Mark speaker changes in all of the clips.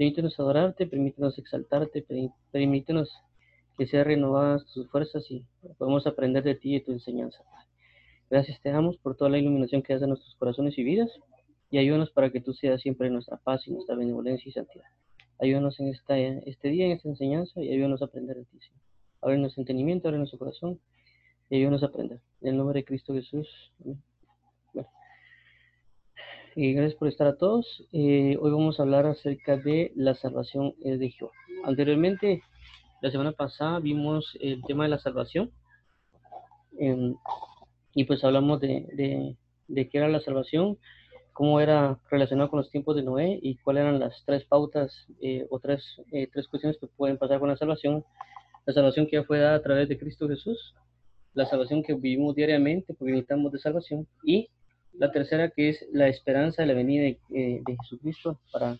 Speaker 1: Permítenos adorarte, permítenos exaltarte, permítenos que sean renovadas tus fuerzas y podamos aprender de ti y tu enseñanza. Gracias te damos por toda la iluminación que das a nuestros corazones y vidas y ayúdanos para que tú seas siempre nuestra paz y nuestra benevolencia y santidad. Ayúdanos en esta, este día, en esta enseñanza y ayúdanos a aprender de ti. Abre nuestro entendimiento, abre nuestro corazón y ayúdanos a aprender. En el nombre de Cristo Jesús. Y gracias por estar a todos. Eh, hoy vamos a hablar acerca de la salvación de Jehová. Anteriormente, la semana pasada vimos el tema de la salvación. Em, y pues hablamos de, de, qué era la salvación, cómo era relacionado con los tiempos de Noé y cuáles eran las tres pautas eh, o tres, eh, tres cuestiones que pueden pasar con la salvación. La salvación que ya fue dada a través de Cristo Jesús, la salvación que vivimos diariamente porque necesitamos de salvación y la tercera que es la esperanza de la venida de, eh, Jesucristo para,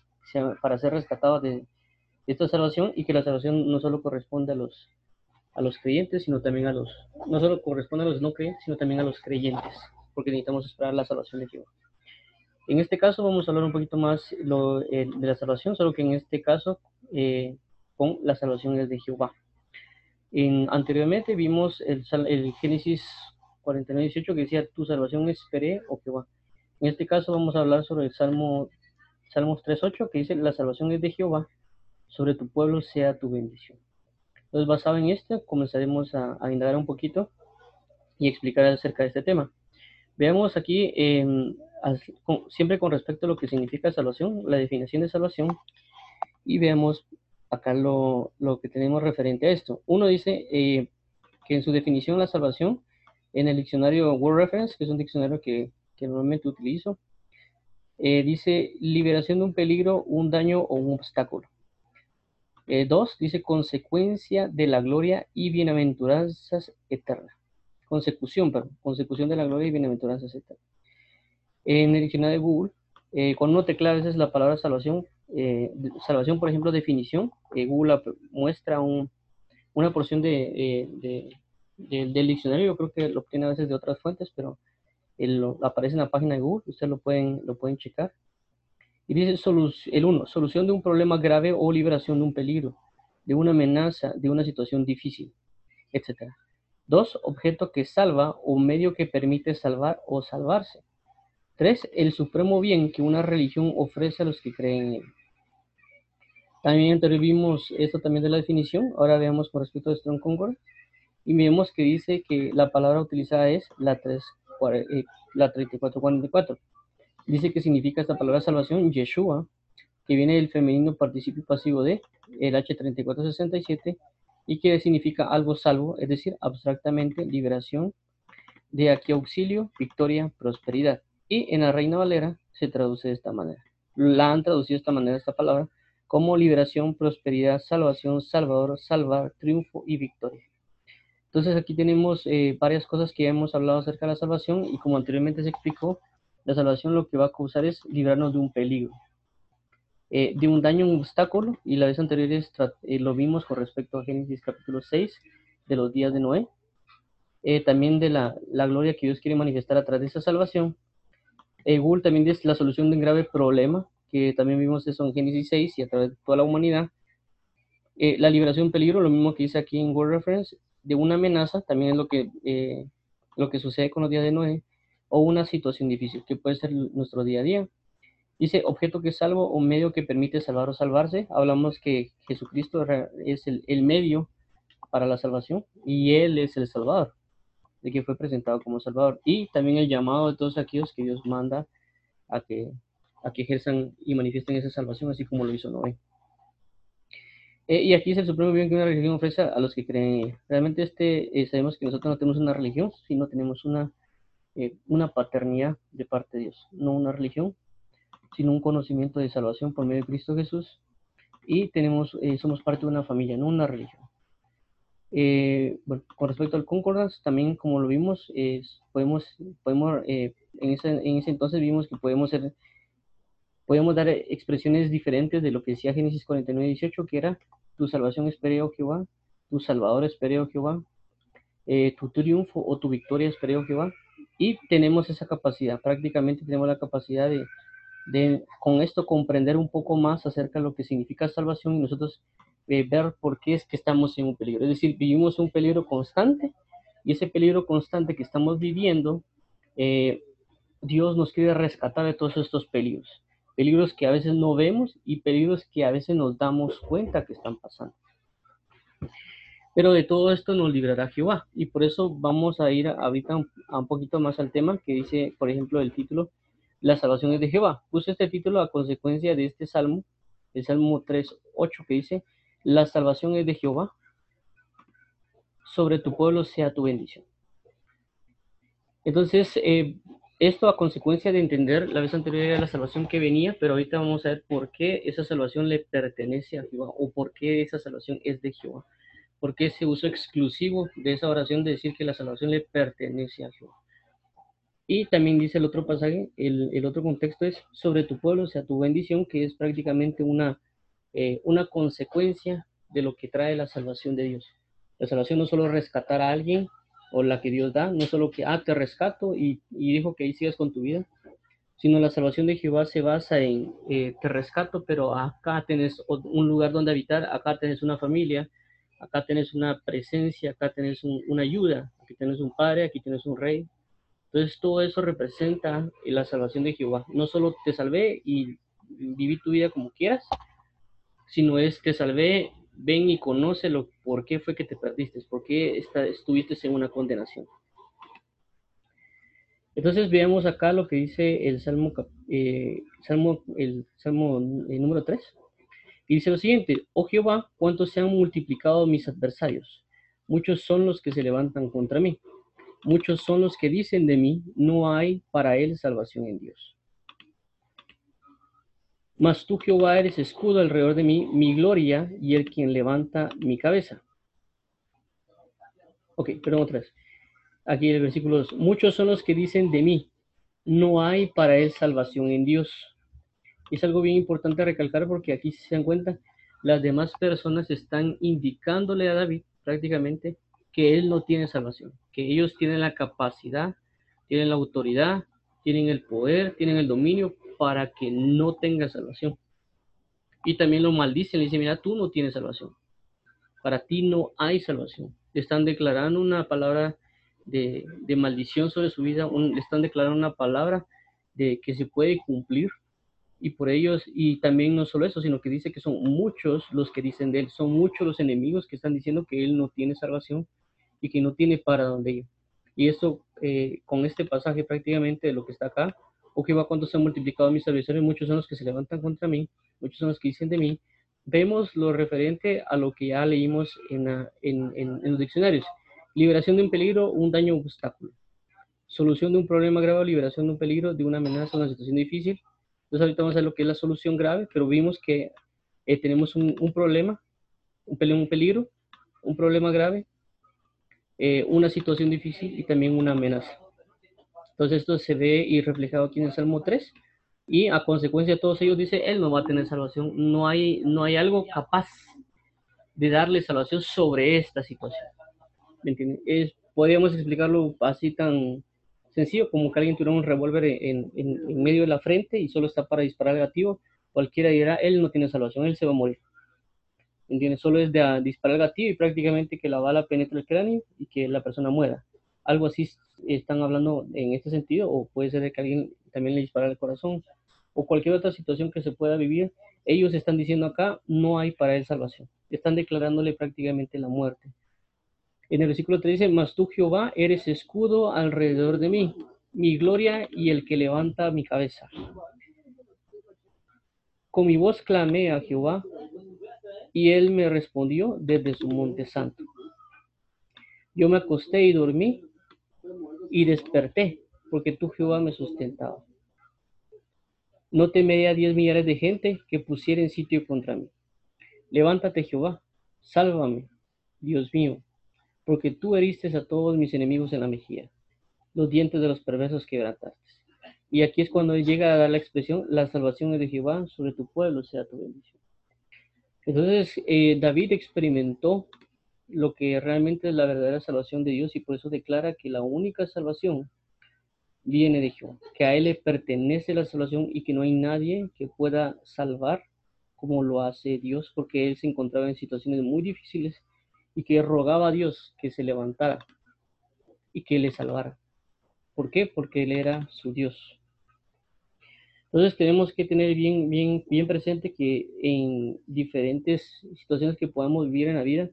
Speaker 1: para ser rescatados de, esta salvación y que la salvación no solo corresponde a los, a los creyentes, sino también a los, no solo corresponde a los no creyentes, sino también a los creyentes, porque necesitamos esperar la salvación de Jehová. En este caso vamos a hablar un poquito más eh, de la salvación, solo que en este caso eh, con la salvación es de Jehová. En, anteriormente vimos el, el Génesis 49, 18 que decía, tu salvación esperé o Jehová. En este caso vamos a hablar sobre el Salmo, Salmos 3.8 que dice, la salvación es de Jehová, sobre tu pueblo sea tu bendición. Entonces, basado en esto, comenzaremos a, a indagar un poquito y explicar acerca de este tema. Veamos aquí, siempre con respecto a lo que significa salvación, la definición de salvación, y veamos acá lo, lo que tenemos referente a esto. Uno dice eh, que en su definición la salvación, en el diccionario Word Reference, que es un diccionario que, normalmente utilizo, eh, dice liberación de un peligro, un daño o un obstáculo. Eh, dos, dice consecuencia de la gloria y bienaventuranzas eternas. Consecución, perdón, consecución de la gloria y bienaventuranzas eternas. En el diccionario de Google, eh, cuando uno teclea a veces la palabra salvación, eh, salvación, por ejemplo, definición, Google muestra una porción de, del diccionario, yo creo que lo obtiene a veces de otras fuentes, pero aparece en la página de Google, ustedes lo pueden, lo pueden checar. Y dice el 1, solución de un problema grave o liberación de un peligro, de una amenaza, de una situación difícil, etc. 2. Objeto que salva o medio que permite salvar o salvarse. 3. El supremo bien que una religión ofrece a los que creen en él. También vimos esto también de la definición. Ahora veamos con respecto a Strong Concord. Y vemos que dice que la palabra utilizada es la, 3, eh, la 3444. Dice que significa esta palabra salvación, Yeshua, que viene del femenino participio pasivo de el H3467 y que significa algo salvo, es decir, abstractamente liberación, de aquí auxilio, victoria, prosperidad. Y en la Reina Valera se traduce de esta manera. La han traducido de esta manera esta palabra como liberación, prosperidad, salvación, salvador, salvar, triunfo y victoria. Entonces aquí tenemos eh, varias cosas que hemos hablado acerca de la salvación y como anteriormente se explicó, la salvación lo que va a causar es librarnos de un peligro, eh, de un daño, un obstáculo, y la vez anterior eh, lo vimos con respecto a Génesis capítulo 6, de los días de Noé, eh, también de la, la, gloria que Dios quiere manifestar a través de esa salvación. Google también es la solución de un grave problema, que también vimos eso en Génesis 6 y a través de toda la humanidad. la liberación peligro, lo mismo que dice aquí en Word Reference, de una amenaza, también es lo que, lo que sucede con los días de Noé, o una situación difícil, que puede ser nuestro día a día. Dice objeto que salvo o medio que permite salvar o salvarse. Hablamos que Jesucristo es el, medio para la salvación y Él es el Salvador, de que fue presentado como Salvador. Y también el llamado de todos aquellos que Dios manda a que, a que ejerzan y manifiesten esa salvación, así como lo hizo Noé. Eh, y aquí es el supremo bien que una religión ofrece a los que creen. Realmente este, eh, sabemos que nosotros no tenemos una religión, sino tenemos una eh, una paternidad de parte de Dios, no una religión, sino un conocimiento de salvación por medio de Cristo Jesús. Y tenemos, eh, somos parte de una familia, no una religión. Eh, con respecto al concordance, también como lo vimos, podemos, podemos en, ese, en ese entonces vimos que podemos ser, podemos dar expresiones diferentes de lo que decía Génesis 49, 18, que era tu salvación espere, oh Jehová, tu salvador espere, oh Jehová, tu triunfo o tu victoria espere, oh Jehová, y tenemos esa capacidad, prácticamente tenemos la capacidad de, de con esto comprender un poco más acerca de lo que significa salvación y nosotros eh, ver por qué es que estamos en un peligro. Es decir, vivimos un peligro constante y ese peligro constante que estamos viviendo, eh, Dios nos quiere rescatar de todos estos peligros. Peligros que a veces no vemos y peligros que a veces nos damos cuenta que están pasando. Pero de todo esto nos librará Jehová. Y por eso vamos a ir ahorita un, a un poquito más al tema que dice, por ejemplo, el título, La salvación es de Jehová. Puse este título a consecuencia de este salmo, el Salmo 3.8, que dice, La salvación es de Jehová. Sobre tu pueblo sea tu bendición. Entonces, eh, esto a consecuencia de entender la vez anterior era la salvación que venía, pero ahorita vamos a ver por qué esa salvación le pertenece a Jehová o por qué esa salvación es de Jehová porque ese uso exclusivo de esa oración de decir que la salvación le pertenece a Jehová. Y también dice el otro pasaje, el, otro contexto es sobre tu pueblo, o sea, tu bendición, que es prácticamente una, eh, una consecuencia de lo que trae la salvación de Dios. La salvación no solo rescatar a alguien o la que Dios da, no solo que, ah, te rescato y, y dijo que ahí sigas con tu vida, sino la salvación de Jehová se basa en, eh, te rescato, pero acá tienes un lugar donde habitar, acá tienes una familia, acá tienes una presencia, acá tienes una ayuda, aquí tienes un padre, aquí tienes un rey. Entonces todo eso representa la salvación de Jehová. No solo te salvé y viví tu vida como quieras, sino es te salvé, ven y conoce lo, por qué fue que te perdiste, por qué estuviste en una condenación. Entonces veamos acá lo que dice el Salmo, eh, Salmo el Salmo el número 3. Y dice lo siguiente, oh Jehová, cuántos se han multiplicado mis adversarios. Muchos son los que se levantan contra mí. Muchos son los que dicen de mí, no hay para él salvación en Dios. Mas tú, Jehová, eres escudo alrededor de mí, mi gloria y el quien levanta mi cabeza. Ok, perdón otra vez. Aquí el versículo 2. Muchos son los que dicen de mí, no hay para él salvación en Dios es algo bien importante recalcar porque aquí se dan cuenta, las demás personas están indicándole a David prácticamente que él no tiene salvación, que ellos tienen la capacidad, tienen la autoridad, tienen el poder, tienen el dominio para que no tenga salvación. Y también lo maldicen, le dicen, mira, tú no tienes salvación. Para ti no hay salvación. Le están declarando una palabra de, maldición sobre su vida, le están declarando una palabra de que se puede cumplir y por ellos, y también no solo eso, sino que dice que son muchos los que dicen de él, son muchos los enemigos que están diciendo que él no tiene salvación y que no tiene para dónde ir. Y eso, eh, con este pasaje prácticamente de lo que está acá, o que va cuando se han multiplicado mis adversarios, muchos son los que se levantan contra mí, muchos son los que dicen de mí, vemos lo referente a lo que ya leímos en, en, en, en los diccionarios. Liberación de un peligro, un daño, un obstáculo. Solución de un problema grave, liberación de un peligro, de una amenaza, una situación difícil, entonces ahorita vamos a ver lo que es la solución grave, pero vimos que eh, tenemos un, problema, un, un peligro, un problema grave, eh, una situación difícil y también una amenaza. Entonces esto se ve y reflejado aquí en el Salmo 3 y a consecuencia de todos ellos dice, Él no va a tener salvación, no hay, no hay algo capaz de darle salvación sobre esta situación. ¿Me entienden? podríamos explicarlo así tan, sencillo, como que alguien tuviera un revólver en, medio de la frente y solo está para disparar negativo, cualquiera dirá, él no tiene salvación, él se va a morir. ¿Entiendes? Solo es de disparar el gatillo y prácticamente que la bala penetre el cráneo y que la persona muera. Algo así están hablando en este sentido, o puede ser que alguien también le dispara el corazón, o cualquier otra situación que se pueda vivir. Ellos están diciendo acá, no hay para él salvación. Están declarándole prácticamente la muerte. En el versículo 3 dice, mas tú Jehová eres escudo alrededor de mí, mi gloria y el que levanta mi cabeza. Con mi voz clamé a Jehová y él me respondió desde su monte santo. Yo me acosté y dormí y desperté porque tú Jehová me sustentaba. No temeré a diez millares de gente que pusieren sitio contra mí. Levántate Jehová, sálvame, Dios mío, porque tú heriste a todos mis enemigos en la mejilla, los dientes de los perversos quebrantaste. Y aquí es cuando llega a dar la expresión, la salvación es de Jehová, sobre tu pueblo sea tu bendición. Entonces, eh, David experimentó lo que realmente es la verdadera salvación de Dios y por eso declara que la única salvación viene de Jehová, que a Él le pertenece la salvación y que no hay nadie que pueda salvar como lo hace Dios, porque Él se encontraba en situaciones muy difíciles y que rogaba a Dios que se levantara y que le salvara. ¿Por qué? Porque Él era su Dios. Entonces tenemos que tener bien, bien, bien presente que en diferentes situaciones que podamos vivir en la vida,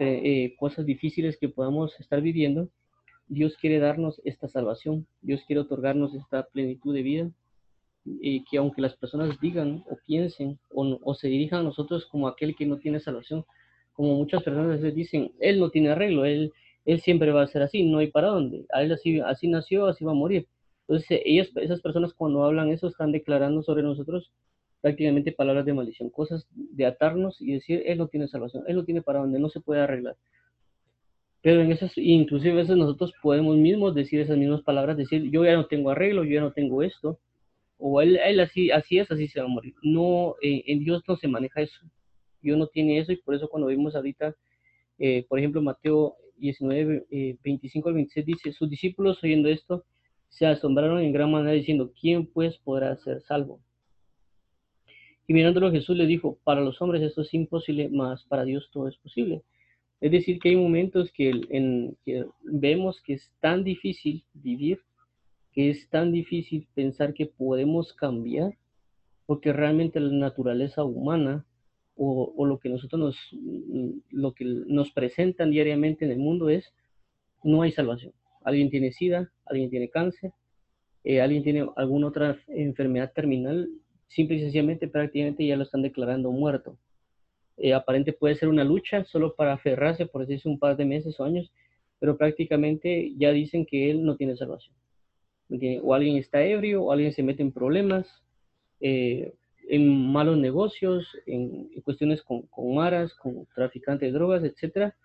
Speaker 1: eh, cosas difíciles que podamos estar viviendo, Dios quiere darnos esta salvación, Dios quiere otorgarnos esta plenitud de vida, y que aunque las personas digan o piensen o, o, se dirijan a nosotros como aquel que no tiene salvación, como muchas personas a veces dicen, Él no tiene arreglo, Él, él siempre va a ser así, no hay para dónde, a Él así, así nació, así va a morir. Entonces, ellos, esas personas cuando hablan eso están declarando sobre nosotros prácticamente palabras de maldición, cosas de atarnos y decir, Él no tiene salvación, Él no tiene para dónde, no se puede arreglar. Pero en esas, inclusive a veces nosotros podemos mismos decir esas mismas palabras, decir, yo ya no tengo arreglo, yo ya no tengo esto, o él, él así, así es, así se va a morir. No, eh, en Dios no se maneja eso. Dios no tiene eso y por eso cuando vimos ahorita, eh, por ejemplo, Mateo 19, 25 al 26 dice, sus discípulos oyendo esto se asombraron en gran manera diciendo, ¿quién pues podrá ser salvo? Y mirándolo Jesús le dijo, para los hombres esto es imposible, mas para Dios todo es posible. Es decir, que hay momentos que, en, que vemos que es tan difícil vivir, que es tan difícil pensar que podemos cambiar, porque realmente la naturaleza humana o, lo que nosotros nos, lo que nos presentan diariamente en el mundo es, no hay salvación. Alguien tiene sida, alguien tiene cáncer, eh, alguien tiene alguna otra enfermedad terminal, simple y sencillamente prácticamente ya lo están declarando muerto. Eh, aparente puede ser una lucha solo para aferrarse por decirse un par de meses o años, pero prácticamente ya dicen que él no tiene salvación. O alguien está ebrio, o alguien se mete en problemas, eh, en malos negocios, en, cuestiones con, con, maras, con traficantes de drogas, etcétera,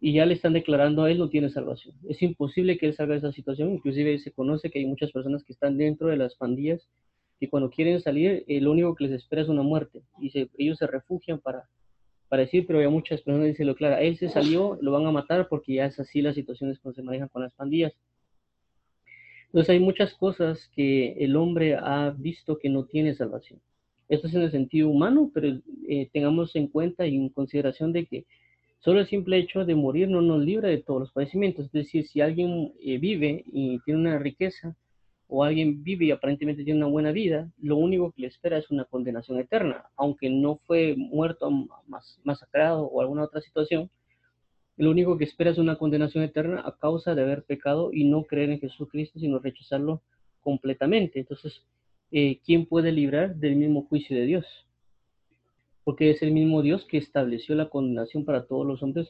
Speaker 1: y ya le están declarando a él no tiene salvación. Es imposible que él salga de esa situación, inclusive se conoce que hay muchas personas que están dentro de las pandillas que cuando quieren salir, eh, lo único que les espera es una muerte, y ellos se refugian para, para decir, pero hay muchas personas que dicen, lo claro, él se salió, lo van a matar porque ya es así las situaciones cuando se manejan con las pandillas. Entonces hay muchas cosas que el hombre ha visto que no tiene salvación. Esto es en el sentido humano, pero eh, tengamos en cuenta y en consideración de que solo el simple hecho de morir no nos libra de todos los padecimientos. Es decir, si alguien eh, vive y tiene una riqueza, o alguien vive y aparentemente tiene una buena vida, lo único que le espera es una condenación eterna, aunque no fue muerto, masacrado o alguna otra situación, lo único que espera es una condenación eterna a causa de haber pecado y no creer en Jesucristo, sino rechazarlo completamente. Entonces, eh, ¿quién puede librar del mismo juicio de Dios? Porque es el mismo Dios que estableció la condenación para todos los hombres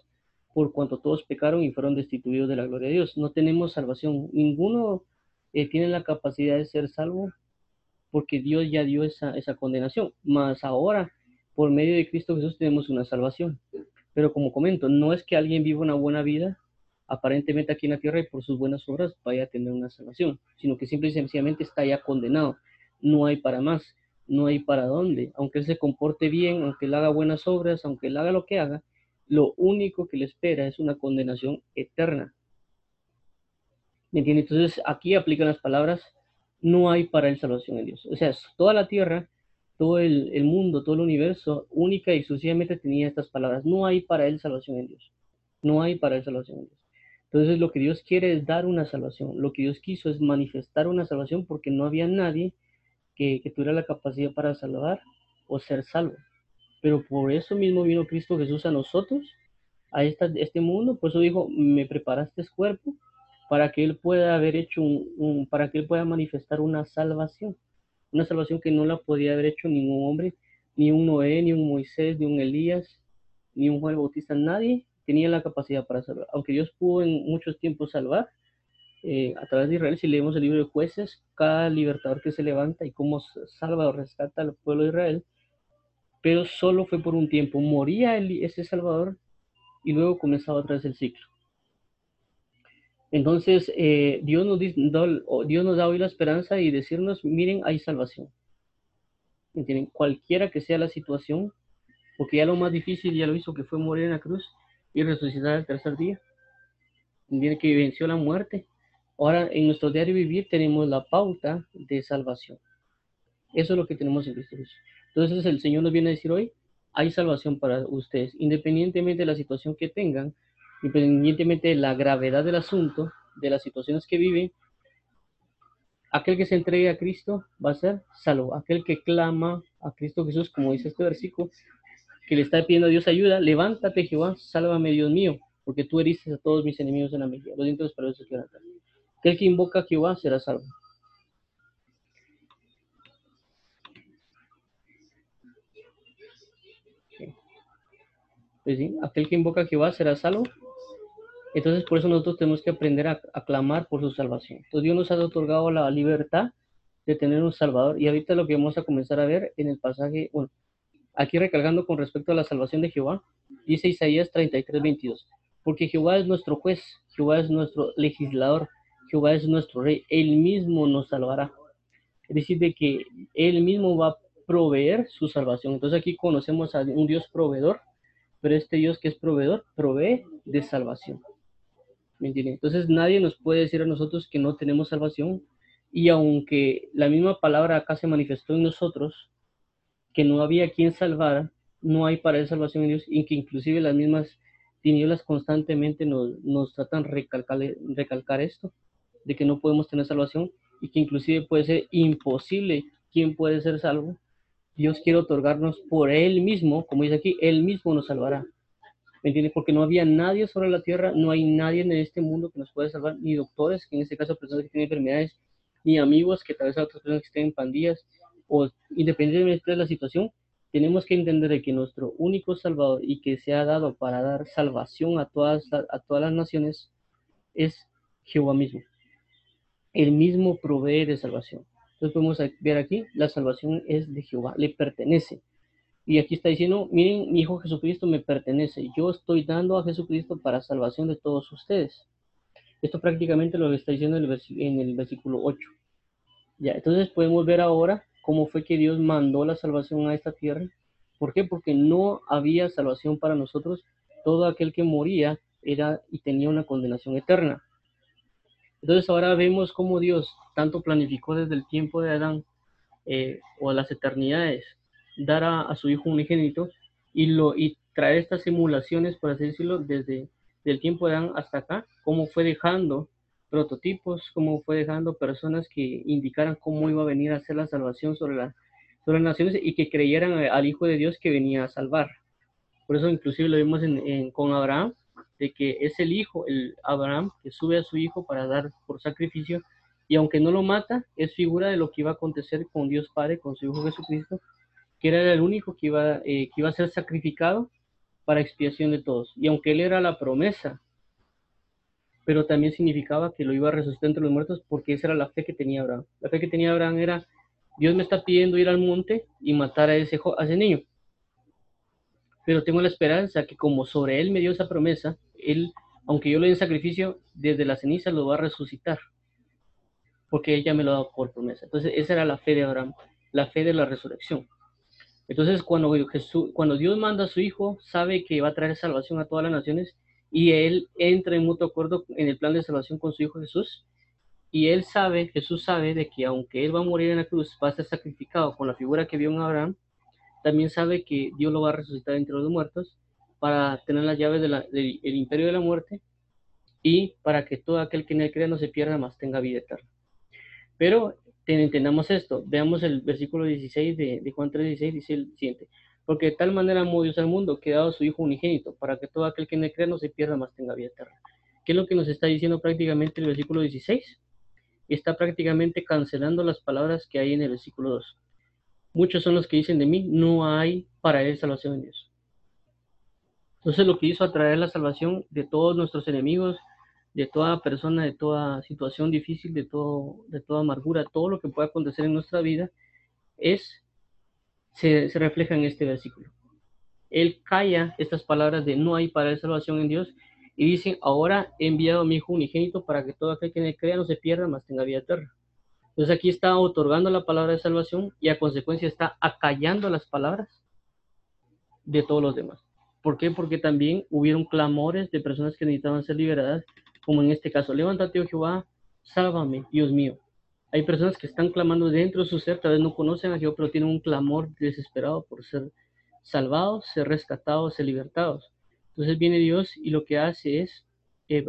Speaker 1: por cuanto todos pecaron y fueron destituidos de la gloria de Dios. No tenemos salvación. Ninguno eh, tiene la capacidad de ser salvo porque Dios ya dio esa, esa condenación. Más ahora, por medio de Cristo Jesús, tenemos una salvación. Pero como comento, no es que alguien viva una buena vida aparentemente aquí en la tierra y por sus buenas obras vaya a tener una salvación, sino que simple y sencillamente está ya condenado. No hay para más, no hay para dónde. Aunque él se comporte bien, aunque él haga buenas obras, aunque él haga lo que haga, lo único que le espera es una condenación eterna. ¿Me Entonces aquí aplican las palabras, no hay para él salvación en Dios. O sea, toda la tierra, todo el, mundo, todo el universo, única y exclusivamente tenía estas palabras, no hay para él salvación en Dios. No hay para él salvación en Dios. Entonces lo que Dios quiere es dar una salvación. Lo que Dios quiso es manifestar una salvación porque no había nadie que, que tuviera la capacidad para salvar o ser salvo. Pero por eso mismo vino Cristo Jesús a nosotros, a esta, este mundo. Por eso dijo, me preparaste cuerpo para que Él pueda haber hecho un, para que Él pueda manifestar una salvación, una salvación que no la podía haber hecho ningún hombre, ni un Noé, ni un Moisés, ni un Elías, ni un Juan Bautista, nadie tenía la capacidad para salvar. Aunque Dios pudo en muchos tiempos salvar, eh, a través de Israel, si leemos el libro de jueces, cada libertador que se levanta y cómo salva o rescata al pueblo de Israel, pero solo fue por un tiempo. Moría ese salvador y luego comenzaba otra vez el ciclo. Entonces, eh, Dios, nos nos da hoy la esperanza y decirnos, miren, hay salvación. ¿Entienden? Cualquiera que sea la situación, porque ya lo más difícil ya lo hizo, que fue morir en la cruz y resucitar al tercer día. ¿Entienden? Que venció la muerte. Ahora, en nuestro diario vivir tenemos la pauta de salvación. Eso es lo que tenemos en Cristo Jesús. Entonces el Señor nos viene a decir hoy, hay salvación para ustedes, independientemente de la situación que tengan, independientemente de la gravedad del asunto, de las situaciones que viven, aquel que se entregue a Cristo va a ser salvo. Aquel que clama a Cristo Jesús, como dice este versículo, que le está pidiendo a Dios ayuda, levántate Jehová, sálvame Dios mío, porque tú heriste a todos mis enemigos en la mejilla. Los dientes para eso Aquel que invoca a Jehová será salvo. Pues sí, aquel que invoca a Jehová será salvo. Entonces, por eso nosotros tenemos que aprender a, clamar por su salvación. Entonces, Dios nos ha otorgado la libertad de tener un Salvador. Y ahorita lo que vamos a comenzar a ver en el pasaje, bueno, aquí recalcando con respecto a la salvación de Jehová, dice Isaías 33, 22. Porque Jehová es nuestro juez, Jehová es nuestro legislador, Jehová es nuestro rey, Él mismo nos salvará. Es decir, de que Él mismo va a proveer su salvación. Entonces aquí conocemos a un Dios proveedor, pero este Dios que es proveedor provee de salvación. ¿Me? Entonces nadie nos puede decir a nosotros que no tenemos salvación y aunque la misma palabra acá se manifestó en nosotros, que no había quien salvara, no hay para él salvación en Dios y que inclusive las mismas tinieblas constantemente nos, nos tratan recalcar, recalcar esto, de que no podemos tener salvación y que inclusive puede ser imposible quién puede ser salvo. Dios quiere otorgarnos por Él mismo, como dice aquí, Él mismo nos salvará. ¿Me entiendes? Porque no había nadie sobre la tierra, no hay nadie en este mundo que nos pueda salvar, ni doctores, que en este caso personas que tienen enfermedades, ni amigos, que tal vez otras personas que estén en pandillas, o independientemente de la situación, tenemos que entender que nuestro único Salvador y que se ha dado para dar salvación a todas, a todas las naciones es Jehová mismo. El mismo provee de salvación. Entonces podemos ver aquí, la salvación es de Jehová, le pertenece. Y aquí está diciendo, miren, mi Hijo Jesucristo me pertenece. Yo estoy dando a Jesucristo para salvación de todos ustedes. Esto prácticamente lo está diciendo en el, en el versículo 8. Ya, entonces podemos ver ahora cómo fue que Dios mandó la salvación a esta tierra. ¿Por qué? Porque no había salvación para nosotros. Todo aquel que moría era y tenía una condenación eterna. Entonces ahora vemos cómo Dios tanto planificó desde el tiempo de Adán eh, o las eternidades dar a, su hijo unigénito y, lo, y traer estas simulaciones, por así decirlo, desde el tiempo de Adán hasta acá, cómo fue dejando prototipos, cómo fue dejando personas que indicaran cómo iba a venir a hacer la salvación sobre, la, sobre las naciones y que creyeran al Hijo de Dios que venía a salvar. Por eso inclusive lo vimos en, con Abraham, de que es el hijo, el Abraham, que sube a su hijo para dar por sacrificio, y aunque no lo mata, es figura de lo que iba a acontecer con Dios Padre, con su Hijo Jesucristo, que era el único que iba, eh, que iba a ser sacrificado para expiación de todos. Y aunque él era la promesa, pero también significaba que lo iba a resucitar entre los muertos porque esa era la fe que tenía Abraham. La fe que tenía Abraham era, Dios me está pidiendo ir al monte y matar a ese, a ese niño. Pero tengo la esperanza que como sobre él me dio esa promesa, él, aunque yo le dé sacrificio, desde la ceniza lo va a resucitar. Porque ella me lo ha dado por promesa. Entonces esa era la fe de Abraham, la fe de la resurrección. Entonces, cuando, Jesús, cuando Dios manda a su Hijo, sabe que va a traer salvación a todas las naciones y Él entra en mutuo acuerdo en el plan de salvación con su Hijo Jesús. Y Él sabe, Jesús sabe de que aunque Él va a morir en la cruz, va a ser sacrificado con la figura que vio en Abraham, también sabe que Dios lo va a resucitar entre los muertos para tener las llaves del imperio de la muerte y para que todo aquel que en él crea no se pierda más, tenga vida eterna. Pero entendamos esto. Veamos el versículo 16 de, de Juan 3:16, dice el siguiente. Porque de tal manera amó Dios al mundo que ha dado su Hijo unigénito, para que todo aquel que en él crea no se pierda, más tenga vida eterna. ¿Qué es lo que nos está diciendo prácticamente el versículo 16? Está prácticamente cancelando las palabras que hay en el versículo 2. Muchos son los que dicen de mí, no hay para él salvación en Dios. Entonces lo que hizo atraer la salvación de todos nuestros enemigos, de toda persona, de toda situación difícil, de, todo, de toda amargura, todo lo que pueda acontecer en nuestra vida, es, se, refleja en este versículo. Él calla estas palabras de no hay para salvación en Dios y dice, ahora he enviado a mi Hijo unigénito para que todo aquel que me crea no se pierda, mas tenga vida eterna. Entonces aquí está otorgando la palabra de salvación y a consecuencia está acallando las palabras de todos los demás. ¿Por qué? Porque también hubieron clamores de personas que necesitaban ser liberadas como en este caso, levántate, oh Jehová, sálvame, Dios mío. Hay personas que están clamando dentro de su ser, tal vez no conocen a Dios, pero tienen un clamor desesperado por ser salvados, ser rescatados, ser libertados. Entonces viene Dios y lo que hace es, eh,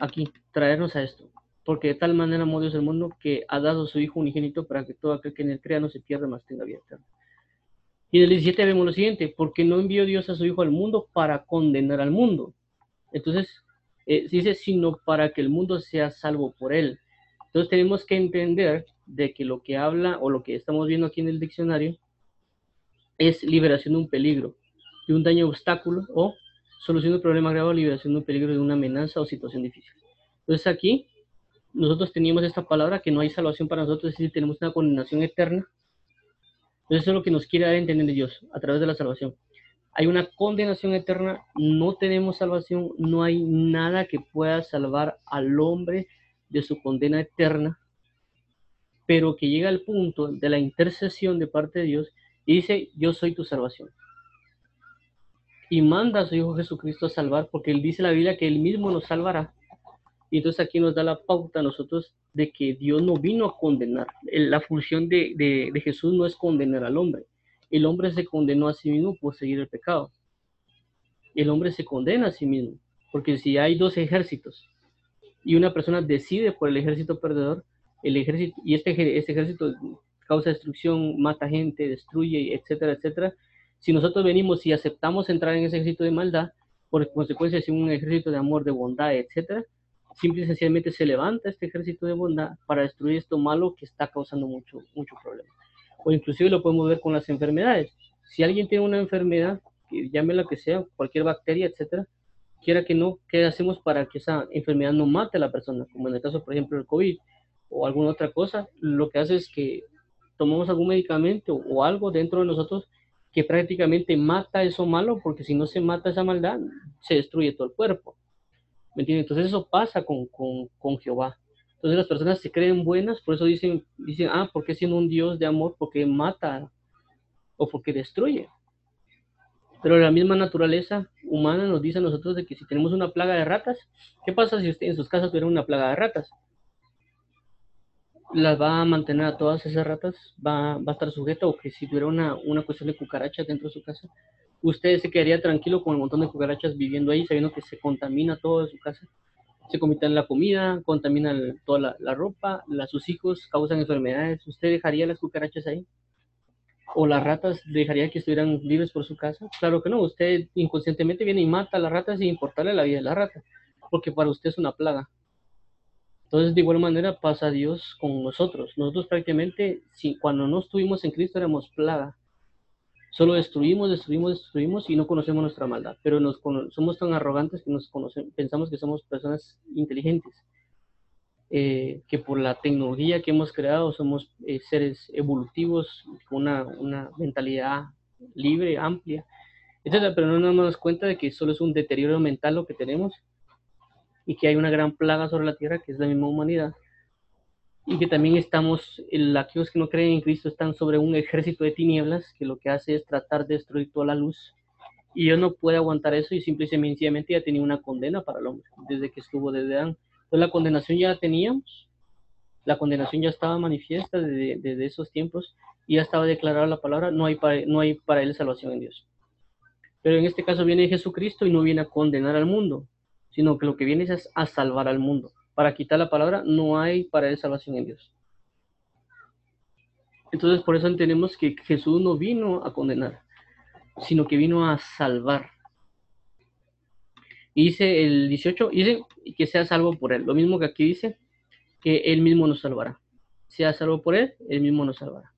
Speaker 1: aquí, traernos a esto. Porque de tal manera amó Dios el mundo que ha dado a su Hijo unigénito para que todo aquel que en él crea no se pierda, más tenga vida eterna. Y en el 17 vemos lo siguiente, porque no envió Dios a su Hijo al mundo para condenar al mundo. Entonces, eh, dice, sino para que el mundo sea salvo por él. Entonces tenemos que entender de que lo que habla o lo que estamos viendo aquí en el diccionario es liberación de un peligro, de un daño obstáculo o solución de un problema grave o liberación de un peligro de una amenaza o situación difícil. Entonces aquí nosotros teníamos esta palabra que no hay salvación para nosotros, es decir, tenemos una condenación eterna. Entonces eso es lo que nos quiere dar a entender Dios a través de la salvación. Hay una condenación eterna, no tenemos salvación, no hay nada que pueda salvar al hombre de su condena eterna, pero que llega al punto de la intercesión de parte de Dios y dice, yo soy tu salvación. Y manda a su Hijo Jesucristo a salvar, porque él dice en la Biblia que él mismo nos salvará. Y entonces aquí nos da la pauta a nosotros de que Dios no vino a condenar. La función de, de Jesús no es condenar al hombre. El hombre se condenó a sí mismo por seguir el pecado. El hombre se condena a sí mismo, porque si hay dos ejércitos, y una persona decide por el ejército perdedor, el ejército, y este, este ejército causa destrucción, mata gente, destruye, etcétera, etcétera. Si nosotros venimos y aceptamos entrar en ese ejército de maldad, por consecuencia, si un ejército de amor, de bondad, etcétera, simple y sencillamente se levanta este ejército de bondad para destruir esto malo que está causando mucho, mucho problema. O inclusive lo podemos ver con las enfermedades. Si alguien tiene una enfermedad, llame la que sea, cualquier bacteria, etcétera, quiera que no, ¿qué hacemos para que esa enfermedad no mate a la persona? Como en el caso, por ejemplo, del COVID o alguna otra cosa, lo que hace es que tomamos algún medicamento o algo dentro de nosotros que prácticamente mata eso malo, porque si no se mata esa maldad, se destruye todo el cuerpo. ¿Me entiendes? Entonces eso pasa con, con, con Jehová. Entonces las personas se creen buenas, por eso dicen, dicen, ah, ¿por qué siendo un Dios de amor? Porque mata o porque destruye. Pero la misma naturaleza humana nos dice a nosotros de que si tenemos una plaga de ratas, ¿qué pasa si usted en sus casas tuviera una plaga de ratas? ¿Las va a mantener a todas esas ratas? ¿Va, va a estar sujeta? ¿O que si tuviera una, una cuestión de cucarachas dentro de su casa, usted se quedaría tranquilo con el montón de cucarachas viviendo ahí, sabiendo que se contamina todo de su casa? Se comitan la comida, contaminan toda la, ropa, la, sus hijos causan enfermedades. ¿Usted dejaría las cucarachas ahí? o las ratas dejaría que estuvieran libres por su casa? Claro que no, usted inconscientemente viene y mata a las ratas sin importarle la vida de la rata, porque para usted es una plaga. Entonces, de igual manera pasa Dios con nosotros. Nosotros prácticamente, si, cuando no estuvimos en Cristo, éramos plaga. Solo destruimos, destruimos, destruimos y no conocemos nuestra maldad. Pero nos, somos tan arrogantes que nos pensamos que somos personas inteligentes. Eh, que por la tecnología que hemos creado somos eh, seres evolutivos con una, una, mentalidad libre, amplia, etc. Pero no nos damos cuenta de que solo es un deterioro mental lo que tenemos y que hay una gran plaga sobre la tierra que es la misma humanidad y que también estamos, aquellos que no creen en Cristo están sobre un ejército de tinieblas que lo que hace es tratar de destruir toda la luz y Dios no puede aguantar eso y simple y sencillamente ya tenía una condena para el hombre desde que estuvo desde Adán entonces la condenación ya la teníamos, la condenación ya estaba manifiesta desde, esos tiempos y ya estaba declarada la palabra, no hay, no hay para él salvación en Dios. Pero en este caso viene Jesucristo y no viene a condenar al mundo, sino que lo que viene es a salvar al mundo. Para quitar la palabra, no hay para él salvación en Dios. Entonces por eso entendemos que Jesús no vino a condenar, sino que vino a salvar. Y dice el 18, dice que sea salvo por él. Lo mismo que aquí dice, que él mismo nos salvará. Sea salvo por él, él mismo nos salvará.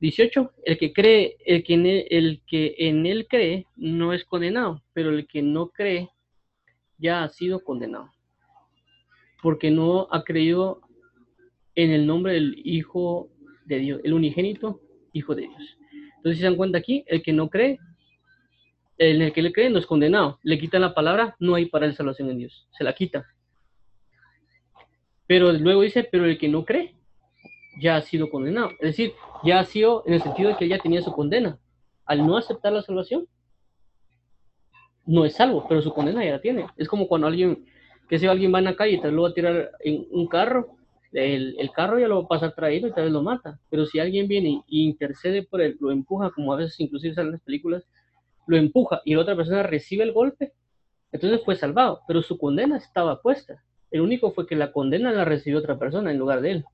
Speaker 1: 18. El que cree, el que, en él, el que en él cree no es condenado, pero el que no cree ya ha sido condenado. Porque no ha creído en el nombre del Hijo de Dios, el unigénito Hijo de Dios. Entonces, si se dan cuenta aquí, el que no cree en el que le cree no es condenado. Le quitan la palabra, no hay para él salvación en Dios. Se la quita. Pero luego dice, pero el que no cree ya ha sido condenado. Es decir, ya ha sido en el sentido de que ya tenía su condena. Al no aceptar la salvación, no es salvo, pero su condena ya la tiene. Es como cuando alguien Que si alguien va en la calle y tal vez lo va a tirar en un carro, el, el, carro ya lo va a pasar traído y tal vez lo mata. Pero si alguien viene y intercede por él, lo empuja, como a veces inclusive salen las películas, lo empuja y la otra persona recibe el golpe, entonces fue salvado, pero su condena estaba puesta. El único fue que la condena la recibió otra persona en lugar de él.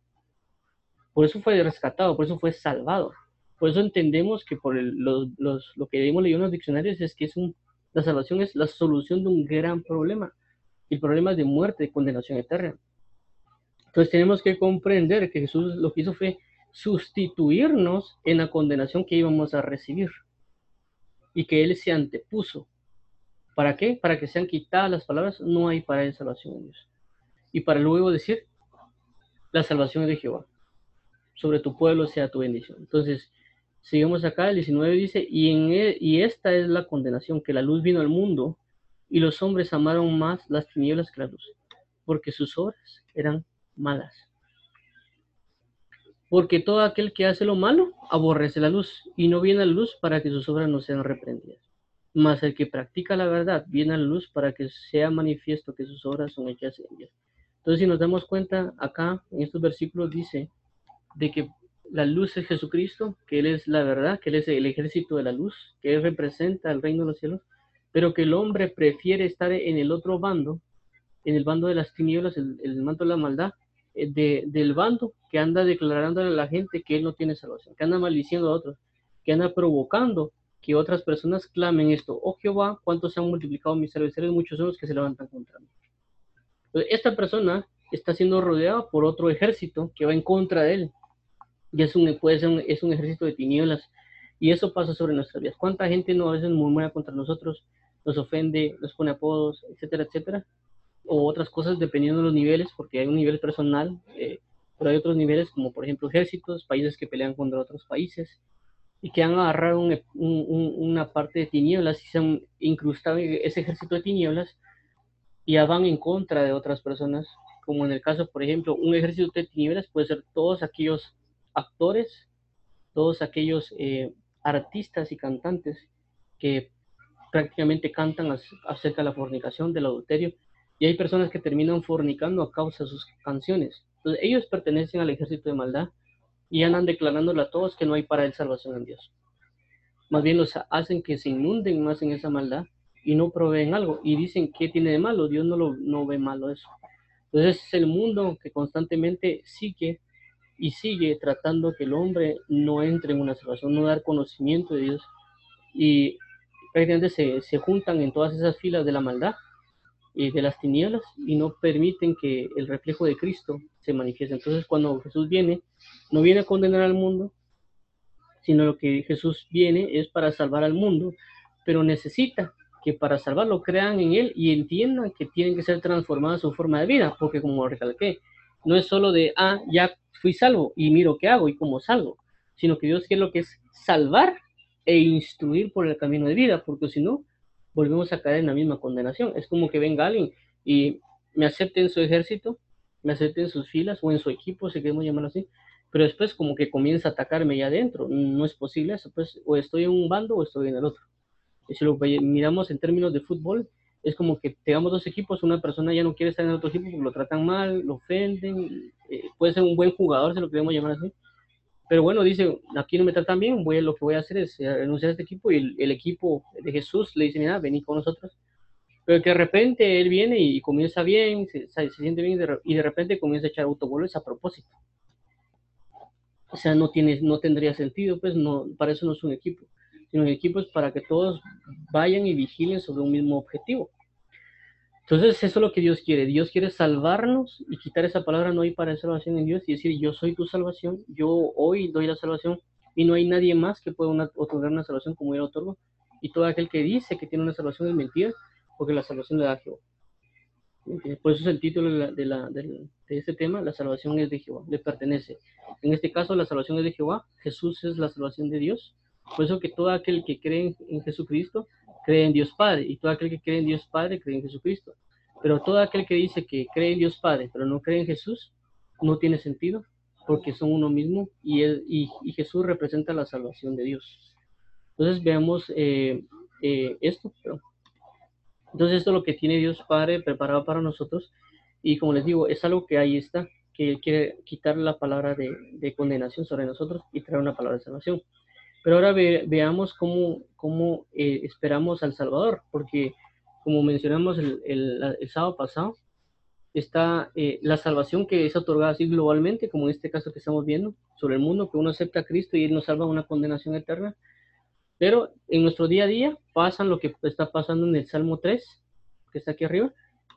Speaker 1: Por eso fue rescatado, por eso fue salvado. Por eso entendemos que por los, lo que hemos leído en los diccionarios es que es un, la salvación es la solución de un gran problema. El problema de muerte, de condenación eterna. Entonces tenemos que comprender que Jesús lo que hizo fue sustituirnos en la condenación que íbamos a recibir y que Él se antepuso. ¿Para qué? Para que sean quitadas las palabras, no hay para él salvación en Dios. Y para luego decir, la salvación de Jehová. Sobre tu pueblo sea tu bendición. Entonces, seguimos acá, el 19 dice, y, en y esta es la condenación, que la luz vino al mundo y los hombres amaron más las tinieblas que la luz, porque sus obras eran malas. Porque todo aquel que hace lo malo aborrece la luz y no viene a la luz para que sus obras no sean reprendidas. Mas el que practica la verdad viene a la luz para que sea manifiesto que sus obras son hechas en Dios. Entonces, si nos damos cuenta, acá en estos versículos dice de que la luz es Jesucristo, que Él es la verdad, que Él es el ejército de la luz, que Él representa el reino de los cielos, pero que el hombre prefiere estar en el otro bando, en el bando de las tinieblas, el, el manto de la maldad, eh, de, del bando que anda declarándole a la gente que él no tiene salvación, que anda maldiciendo a otros, que anda provocando que otras personas clamen esto, oh Jehová, cuántos se han multiplicado mis adversarios, muchos son los que se levantan contra mí. esta persona está siendo rodeada por otro ejército que va en contra de él. Y es un, puede ser un, es un ejército de tinieblas. Y eso pasa sobre nuestras vidas. ¿Cuánta gente no a veces murmura contra nosotros, nos ofende, nos pone apodos, etcétera, etcétera? o otras cosas dependiendo de los niveles, porque hay un nivel personal, eh, pero hay otros niveles como por ejemplo ejércitos, países que pelean contra otros países y que han agarrado una parte de tinieblas y se han incrustado en ese ejército de tinieblas y van en contra de otras personas, como en el caso, por ejemplo, un ejército de tinieblas puede ser todos aquellos actores, todos aquellos eh, artistas y cantantes que prácticamente cantan acerca de la fornicación, del adulterio, y hay personas que terminan fornicando a causa de sus canciones. Entonces, ellos pertenecen al ejército de maldad y andan declarándole a todos que no hay para él salvación en Dios. Más bien los hacen que se inunden más en esa maldad y no proveen algo. Y dicen, ¿qué tiene de malo? Dios no, lo, no ve malo eso. Entonces es el mundo que constantemente sigue y sigue tratando que el hombre no entre en una salvación, no dar conocimiento de Dios. Y prácticamente se, se juntan en todas esas filas de la maldad y de las tinieblas y no permiten que el reflejo de Cristo se manifieste. Entonces cuando Jesús viene, no viene a condenar al mundo, sino lo que Jesús viene es para salvar al mundo, pero necesita que para salvarlo crean en Él y entiendan que tienen que ser transformadas su forma de vida, porque como recalqué, no es solo de, ah, ya fui salvo y miro qué hago y cómo salgo, sino que Dios quiere lo que es salvar e instruir por el camino de vida, porque si no, volvemos a caer en la misma condenación. Es como que venga alguien y me acepte en su ejército, me acepte en sus filas o en su equipo, si queremos llamarlo así, pero después como que comienza a atacarme ya adentro. No es posible eso, pues o estoy en un bando o estoy en el otro. Y si lo miramos en términos de fútbol, es como que tengamos dos equipos, una persona ya no quiere estar en otro equipo porque lo tratan mal, lo ofenden, eh, puede ser un buen jugador, si lo queremos llamar así, pero bueno, dice, aquí no me tratan bien, voy, lo que voy a hacer es eh, renunciar a este equipo y el, equipo de Jesús le dice, mira, vení con nosotros. Pero que de repente él viene y comienza bien, se, siente bien y de repente comienza a echar autogoles a propósito. O sea, no, tiene, no tendría sentido, pues no, para eso no es un equipo. Sino un equipo es para que todos vayan y vigilen sobre un mismo objetivo. Entonces, eso es lo que Dios quiere. Dios quiere salvarnos y quitar esa palabra no hay para salvación en Dios y decir, yo soy tu salvación, yo hoy doy la salvación y no hay nadie más que pueda otorgar una salvación como yo otorgo. Y todo aquel que dice que tiene una salvación es mentira, porque la salvación le da a Jehová. Por eso es el título de, este tema, la salvación es de Jehová, le pertenece. En este caso, la salvación es de Jehová, Jesús es la salvación de Dios. Por eso que todo aquel que cree en Jesucristo cree en Dios Padre, y todo aquel que cree en Dios Padre cree en Jesucristo. Pero todo aquel que dice que cree en Dios Padre, pero no cree en Jesús, no tiene sentido, porque son uno mismo y, y, Jesús representa la salvación de Dios. Entonces veamos eh, eh, esto. Entonces esto es lo que tiene Dios Padre preparado para nosotros y como les digo, es algo que ahí está, que quiere quitar la palabra de, condenación sobre nosotros y traer una palabra de salvación. Pero ahora veamos cómo, cómo eh, esperamos al Salvador, porque como mencionamos el, el, sábado pasado, está eh, la salvación que es otorgada así globalmente, como en este caso que estamos viendo, sobre el mundo, que uno acepta a Cristo y Él nos salva de una condenación eterna. Pero en nuestro día a día pasan lo que está pasando en el Salmo 3, que está aquí arriba,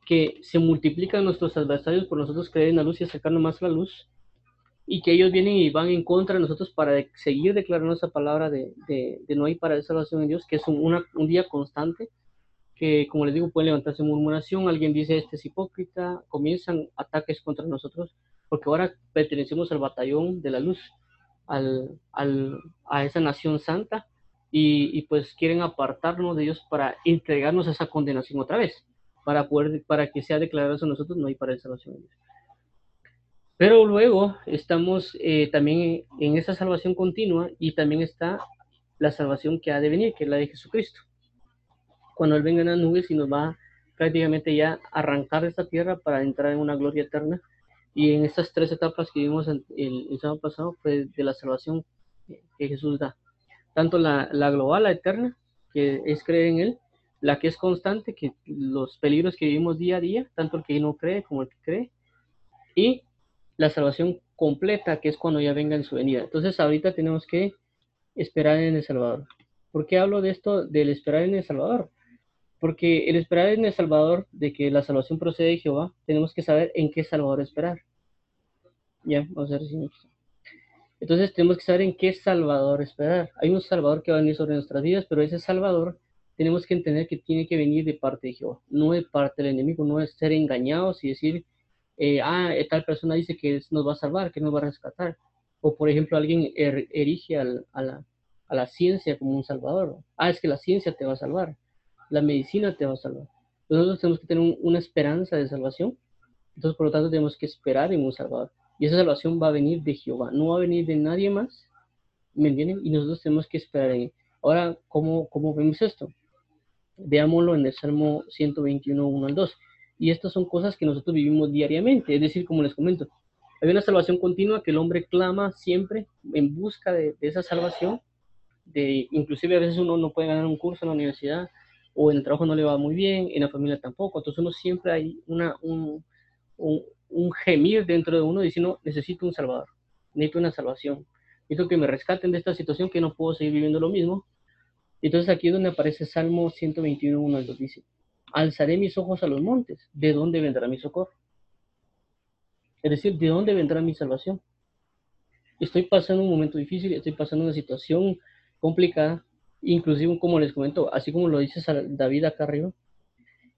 Speaker 1: que se multiplican nuestros adversarios por nosotros creer en la luz y acercarnos más la luz, y que ellos vienen y van en contra de nosotros para seguir declarando esa palabra de, de, no hay para salvación en Dios, que es un, un día constante, que como les digo puede levantarse murmuración, alguien dice este es hipócrita, comienzan ataques contra nosotros, porque ahora pertenecemos al batallón de la luz, al, al, a esa nación santa, y, y, pues quieren apartarnos de Dios para entregarnos a esa condenación otra vez para, poder, para que sea declarado eso nosotros, no hay para salvación Pero luego estamos eh, también en esa salvación continua y también está la salvación que ha de venir, que es la de Jesucristo. Cuando Él venga en las nubes y nos va prácticamente ya a arrancar de esta tierra para entrar en una gloria eterna. Y en estas tres etapas que vimos el, el sábado pasado fue de la salvación que Jesús da. Tanto la, la global, la eterna, que es creer en Él, la que es constante, que los peligros que vivimos día a día, tanto el que no cree como el que cree, y la salvación completa, que es cuando ya venga en su venida. Entonces ahorita tenemos que esperar en el Salvador. ¿Por qué hablo de esto del esperar en el Salvador? Porque el esperar en el Salvador, de que la salvación procede de Jehová, tenemos que saber en qué Salvador esperar. Ya, vamos a ver si Entonces tenemos que saber en qué Salvador esperar. Hay un Salvador que va a venir sobre nuestras vidas, pero ese Salvador tenemos que entender que tiene que venir de parte de Jehová, no de parte del enemigo, no es ser engañados y decir, eh, ah, tal persona dice que nos va a salvar, que nos va a rescatar. O por ejemplo, alguien er, erige a, la, a la ciencia como un salvador. Ah, es que la ciencia te va a salvar, la medicina te va a salvar. Nosotros tenemos que tener una esperanza de salvación, entonces por lo tanto tenemos que esperar en un salvador. Y esa salvación va a venir de Jehová, no va a venir de nadie más, ¿me entienden? Y nosotros tenemos que esperar en él. Ahora, ¿cómo, cómo vemos esto? Veámoslo en el Salmo 121, 1 al 2. Y estas son cosas que nosotros vivimos diariamente, es decir, como les comento, hay una salvación continua que el hombre clama siempre en busca de, esa salvación, de, inclusive a veces uno no puede ganar un curso en la universidad o en el trabajo no le va muy bien, en la familia tampoco, entonces uno siempre hay una, un, un, un gemir dentro de uno diciendo, necesito un salvador, necesito una salvación, necesito que me rescaten de esta situación que no puedo seguir viviendo lo mismo, entonces aquí es donde aparece Salmo 121, 1 al 2, dice, alzaré mis ojos a los montes, ¿de dónde vendrá mi socorro? Es decir, ¿de dónde vendrá mi salvación? Estoy pasando un momento difícil, estoy pasando una situación complicada, inclusive como les comento, así como lo dice David acá arriba,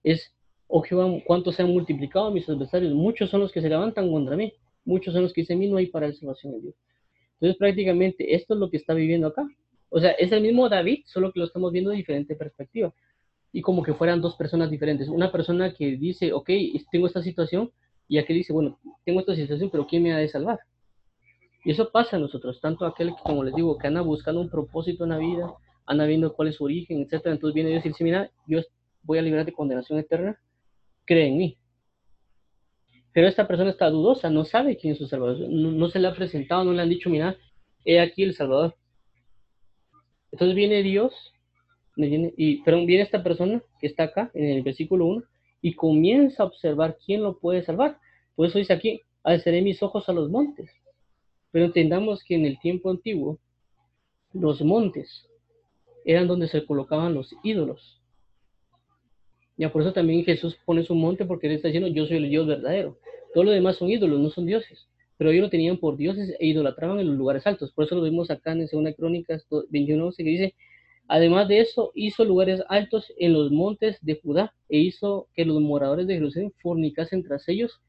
Speaker 1: es, oh Jehová, ¿cuántos se han multiplicado mis adversarios? Muchos son los que se levantan contra mí, muchos son los que dicen, mí no hay para la salvación de Dios. Entonces prácticamente esto es lo que está viviendo acá. O sea, es el mismo David, solo que lo estamos viendo de diferente perspectiva. Y como que fueran dos personas diferentes. Una persona que dice, ok, tengo esta situación, y aquel dice, bueno, tengo esta situación, pero ¿quién me ha de salvar? Y eso pasa a nosotros, tanto aquel que, como les digo, que anda buscando un propósito en la vida, anda viendo cuál es su origen, etcétera. Entonces viene Dios y dice, mira, yo voy a liberar de condenación eterna, cree en mí. Pero esta persona está dudosa, no sabe quién es su Salvador, no, no se le ha presentado, no le han dicho, mira, he aquí el Salvador. Entonces viene Dios, y, pero viene esta persona que está acá en el versículo 1 y comienza a observar quién lo puede salvar. Por eso dice aquí, alzaré mis ojos a los montes. Pero entendamos que en el tiempo antiguo, los montes eran donde se colocaban los ídolos. Ya por eso también Jesús pone su monte porque él está diciendo, yo soy el Dios verdadero. Todo lo demás son ídolos, no son dioses pero ellos lo tenían por dioses e idolatraban en los lugares altos. Por eso lo vemos acá en Segunda Crónicas 21, que dice, además de eso, hizo lugares altos en los montes de Judá e hizo que los moradores de Jerusalén fornicasen tras ellos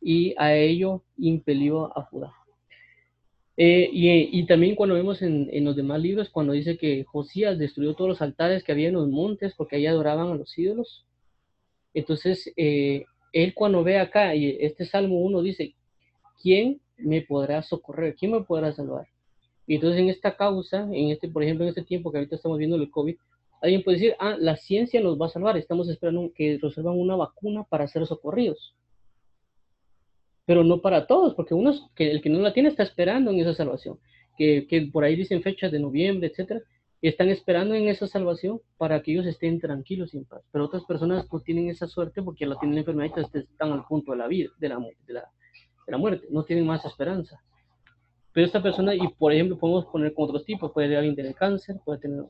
Speaker 1: y a ello impelió a Judá. Eh, y, también cuando vemos en, los demás libros, cuando dice que Josías destruyó todos los altares que había en los montes porque ahí adoraban a los ídolos. Entonces, eh, él cuando ve acá, y este Salmo 1 dice, ¿quién me podrá socorrer? ¿Quién me podrá salvar? Y entonces en esta causa, en este, por ejemplo, en este tiempo que ahorita estamos viendo el COVID, Alguien puede decir, ah, la ciencia nos va a salvar, estamos esperando que resuelvan una vacuna para ser socorridos. Pero no para todos, porque uno, que el que no la tiene está esperando en esa salvación. Que, que por ahí dicen fechas de noviembre, etcétera, están esperando en esa salvación para que ellos estén tranquilos y en paz. Pero otras personas no tienen esa suerte porque la tienen la enfermedad y están al punto de la vida, de la, de la, de la muerte, no tienen más esperanza. Pero esta persona, y por ejemplo, podemos poner con otros tipos, puede alguien tener cáncer, puede tener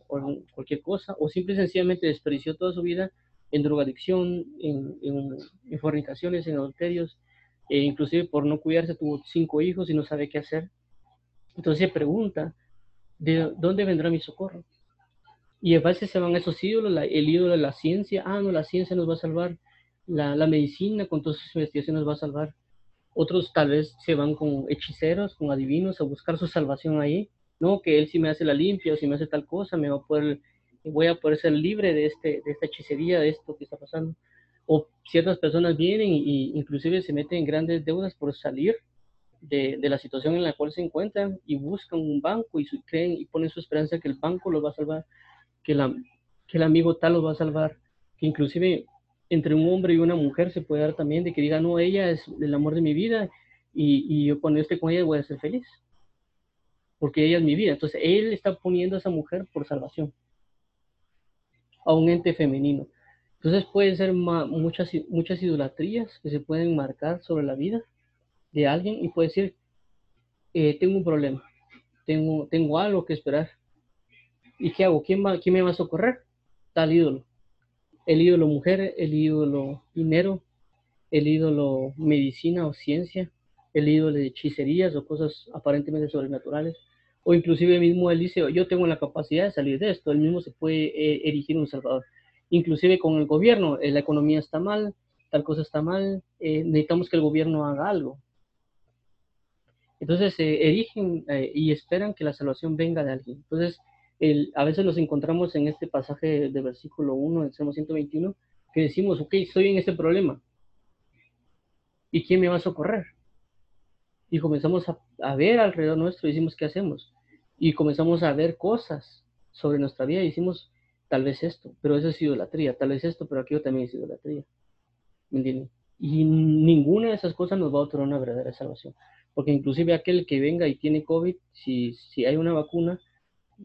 Speaker 1: cualquier cosa, o simple y sencillamente desperdició toda su vida en drogadicción, en, en, fornicaciones, en adulterios, e inclusive por no cuidarse tuvo cinco hijos y no sabe qué hacer. Entonces se pregunta, ¿de dónde vendrá mi socorro? Y a veces se van esos ídolos, el ídolo de la ciencia, ah, no, la ciencia nos va a salvar, la, la medicina con todas sus investigaciones nos va a salvar. Otros tal vez se van con hechiceros, con adivinos a buscar su salvación ahí. No, que él si me hace la limpia o si me hace tal cosa, me va a poder, voy a poder ser libre de, este, de esta hechicería, de esto que está pasando. O ciertas personas vienen y inclusive se meten en grandes deudas por salir de, de, la situación en la cual se encuentran y buscan un banco y creen y ponen su esperanza que el banco los va a salvar, que, la, que el amigo tal los va a salvar, que inclusive entre un hombre y una mujer se puede dar también de que diga, no, ella es el amor de mi vida y, y yo cuando esté con ella voy a ser feliz, porque ella es mi vida. Entonces, él está poniendo a esa mujer por salvación, a un ente femenino. Entonces, pueden ser muchas, muchas idolatrías que se pueden marcar sobre la vida de alguien y puede decir, eh, tengo un problema, tengo, tengo algo que esperar. ¿Y qué hago? ¿Quién, ¿Quién me va a socorrer? Tal ídolo el ídolo mujer, el ídolo dinero, el ídolo medicina o ciencia, el ídolo de hechicerías o cosas aparentemente sobrenaturales. O inclusive mismo él dice, yo tengo la capacidad de salir de esto, él mismo se puede eh, erigir un salvador. Inclusive con el gobierno, eh, la economía está mal, tal cosa está mal, eh, necesitamos que el gobierno haga algo. Entonces se erigen y esperan que la salvación venga de alguien. Entonces, a veces nos encontramos en este pasaje de versículo 1 del Salmo 121 que decimos, ok, estoy en este problema. ¿Y quién me va a socorrer? Y comenzamos a, ver alrededor nuestro y decimos, ¿qué hacemos? Y comenzamos a ver cosas sobre nuestra vida y decimos, tal vez esto, pero eso es idolatría, tal vez esto, pero aquello también es idolatría. ¿Me entienden? Y ninguna de esas cosas nos va a otorgar una verdadera salvación. Porque inclusive aquel que venga y tiene COVID, si, si hay una vacuna,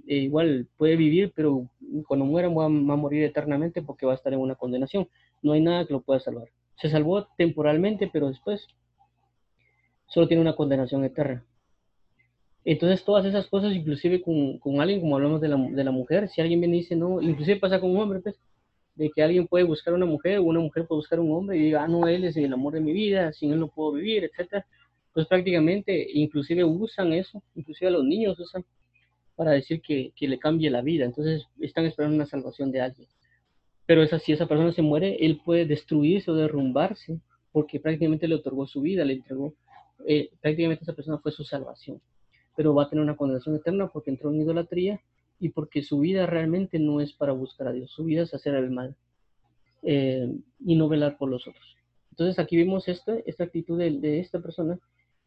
Speaker 1: eh, igual puede vivir, pero cuando muera va, a morir eternamente porque va a estar en una condenación. No hay nada que lo pueda salvar. Se salvó temporalmente, pero después solo tiene una condenación eterna. Entonces todas esas cosas, inclusive con, con alguien, como hablamos de la, de la, mujer, si alguien viene y dice, no, inclusive pasa con un hombre, pues, de que alguien puede buscar una mujer o una mujer puede buscar un hombre y diga, ah, no, él es el amor de mi vida, sin él no puedo vivir, etcétera. Pues prácticamente, inclusive usan eso, inclusive a los niños usan para decir que, que, le cambie la vida. Entonces están esperando una salvación de alguien. Pero esa, si esa persona se muere, él puede destruirse o derrumbarse porque prácticamente le otorgó su vida, le entregó, eh, prácticamente esa persona fue su salvación. Pero va a tener una condenación eterna porque entró en idolatría y porque su vida realmente no es para buscar a Dios, su vida es hacer el mal eh, y no velar por los otros. Entonces aquí vemos esta, esta actitud de, de esta persona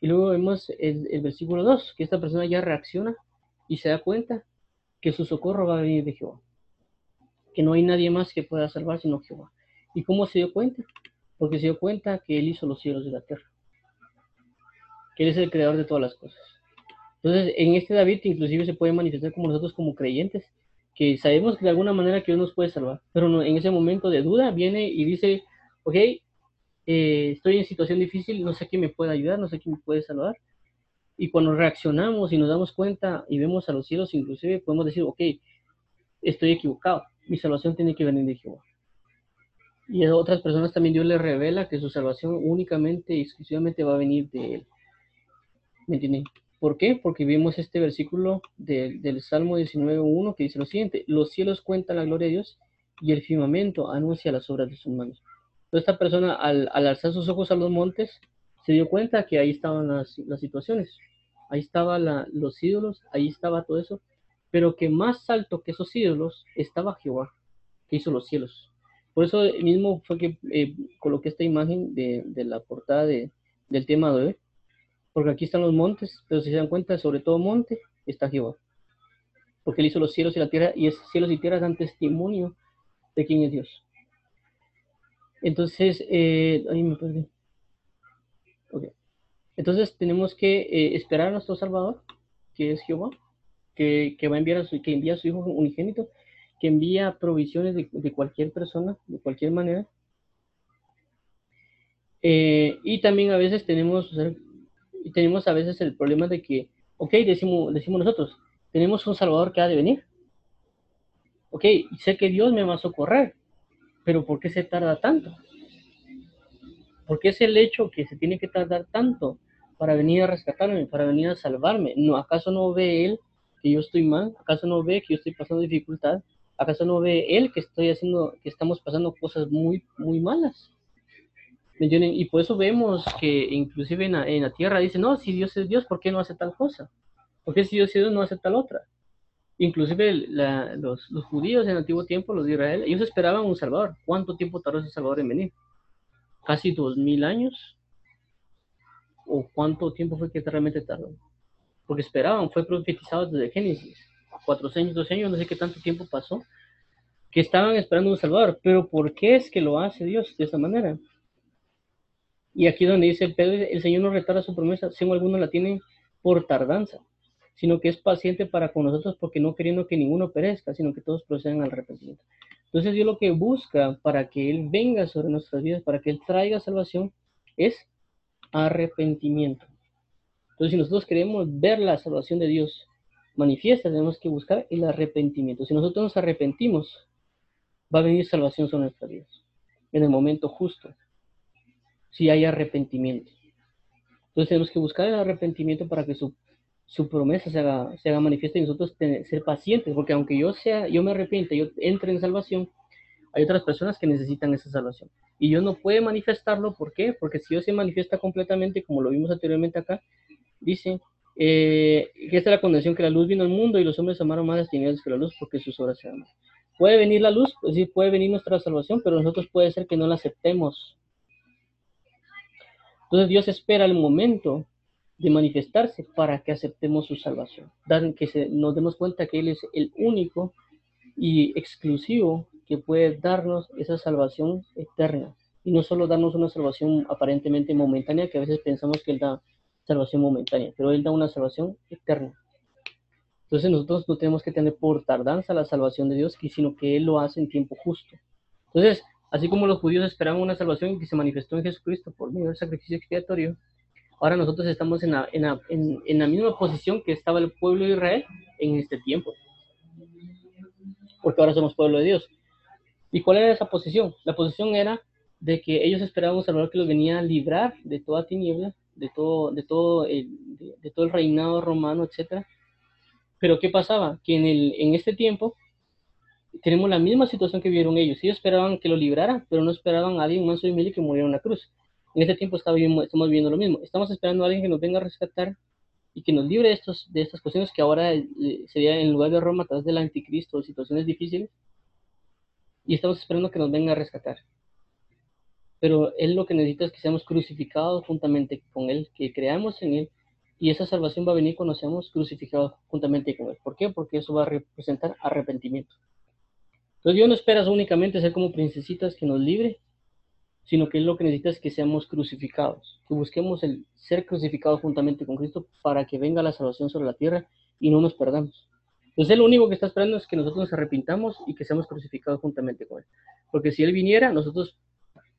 Speaker 1: y luego vemos el, el versículo 2, que esta persona ya reacciona y se da cuenta que su socorro va a venir de Jehová, que no hay nadie más que pueda salvar sino Jehová. ¿Y cómo se dio cuenta? Porque se dio cuenta que Él hizo los cielos y la tierra, que Él es el creador de todas las cosas. Entonces, en este David inclusive se puede manifestar como nosotros como creyentes, que sabemos que de alguna manera que Dios nos puede salvar, pero en ese momento de duda viene y dice, ok, eh, estoy en situación difícil, no sé quién me puede ayudar, no sé quién me puede salvar, y cuando reaccionamos y nos damos cuenta y vemos a los cielos, inclusive podemos decir, ok, estoy equivocado, mi salvación tiene que venir de Jehová. Y a otras personas también Dios les revela que su salvación únicamente y exclusivamente va a venir de Él. ¿Me entienden? ¿Por qué? Porque vimos este versículo del Salmo 19.1 que dice lo siguiente, los cielos cuentan la gloria de Dios y el firmamento anuncia las obras de sus manos. Entonces esta persona al, al alzar sus ojos a los montes, se dio cuenta que ahí estaban las, las situaciones, ahí estaban los ídolos, ahí estaba todo eso, pero que más alto que esos ídolos estaba Jehová, que hizo los cielos. Por eso mismo fue que eh, coloqué esta imagen de, de la portada de, del tema de hoy, porque aquí están los montes, pero si se dan cuenta, sobre todo monte está Jehová. porque Él hizo los cielos y la tierra, y esos cielos y tierra dan testimonio de quién es Dios. Entonces, eh, ahí me perdí. Entonces tenemos que eh, esperar a nuestro Salvador, que es Jehová, que, va a enviar a su, que envía a su Hijo unigénito, que envía provisiones de, cualquier persona, de cualquier manera. Eh, y también a veces tenemos, tenemos a veces el problema de que, ok, decimos, decimos nosotros, tenemos un Salvador que ha de venir. Ok, sé que Dios me va a socorrer, pero ¿por qué se tarda tanto? ¿Por qué es el hecho que se tiene que tardar tanto para venir a rescatarme, para venir a salvarme? ¿No, ¿Acaso no ve Él que yo estoy mal? ¿Acaso no ve que yo estoy pasando dificultad? ¿Acaso no ve Él que estoy haciendo, que estamos pasando cosas muy, muy malas? ¿Me Y por eso vemos que inclusive en la, en la tierra dice, no, si Dios es Dios, ¿por qué no hace tal cosa? ¿Por qué si Dios es Dios no hace tal otra? Inclusive los, los, judíos en el antiguo tiempo, los de Israel, ellos esperaban un Salvador. ¿Cuánto tiempo tardó ese Salvador en venir? ¿Casi dos mil años? ¿O cuánto tiempo fue que realmente tardó? Porque esperaban, fue profetizado desde Génesis. Cuatro años, dos años, no sé qué tanto tiempo pasó, que estaban esperando un Salvador. Pero ¿por qué es que lo hace Dios de esa manera? Y aquí donde dice Pedro, el Señor no retarda su promesa, si algunos la tienen por tardanza sino que es paciente para con nosotros porque no queriendo que ninguno perezca, sino que todos procedan al arrepentimiento. Entonces Dios lo que busca para que Él venga sobre nuestras vidas, para que Él traiga salvación, es arrepentimiento. Entonces si nosotros queremos ver la salvación de Dios manifiesta, tenemos que buscar el arrepentimiento. Si nosotros nos arrepentimos, va a venir salvación sobre nuestras vidas, en el momento justo, si hay arrepentimiento. Entonces tenemos que buscar el arrepentimiento para que su su promesa se haga, se haga manifiesta y nosotros ser pacientes, porque aunque yo sea, yo me arrepiente, yo entre en salvación, hay otras personas que necesitan esa salvación. Y yo no puede manifestarlo, ¿por qué? Porque si Dios se manifiesta completamente, como lo vimos anteriormente acá, dice eh, que esta es la condición que la luz vino al mundo y los hombres amaron más las tinieblas que la luz porque sus obras se aman. Puede venir la luz, pues sí, puede venir nuestra salvación, pero nosotros puede ser que no la aceptemos. Entonces Dios espera el momento de manifestarse para que aceptemos su salvación, dar, que se, nos demos cuenta que Él es el único y exclusivo que puede darnos esa salvación eterna y no solo darnos una salvación aparentemente momentánea, que a veces pensamos que Él da salvación momentánea, pero Él da una salvación eterna. Entonces nosotros no tenemos que tener por tardanza la salvación de Dios, sino que Él lo hace en tiempo justo. Entonces, así como los judíos esperaban una salvación que se manifestó en Jesucristo por medio del sacrificio expiatorio, Ahora nosotros estamos en la, en, la, en, la, misma posición que estaba el pueblo de Israel en este tiempo. Porque ahora somos pueblo de Dios. ¿Y cuál era esa posición? La posición era de que ellos esperaban un Salvador que los venía a librar de toda tiniebla, de todo, de todo, el, de, todo el reinado romano, etc. Pero ¿qué pasaba? Que en, el, en este tiempo tenemos la misma situación que vieron ellos. Ellos esperaban que lo librara, pero no esperaban a alguien más y que muriera en la cruz. En este tiempo estamos viendo lo mismo. Estamos esperando a alguien que nos venga a rescatar y que nos libre de, estos, de estas cuestiones que ahora eh, sería en lugar de Roma a través del anticristo, situaciones difíciles. Y estamos esperando que nos venga a rescatar. Pero Él lo que necesita es que seamos crucificados juntamente con Él, que creamos en Él. Y esa salvación va a venir cuando seamos crucificados juntamente con Él. ¿Por qué? Porque eso va a representar arrepentimiento. Entonces Dios no espera únicamente ser como princesitas que nos libre, sino que lo que necesita es que seamos crucificados, que busquemos el ser crucificados juntamente con Cristo para que venga la salvación sobre la tierra y no nos perdamos. Entonces, lo único que está esperando es que nosotros nos arrepintamos y que seamos crucificados juntamente con Él. Porque si Él viniera, nosotros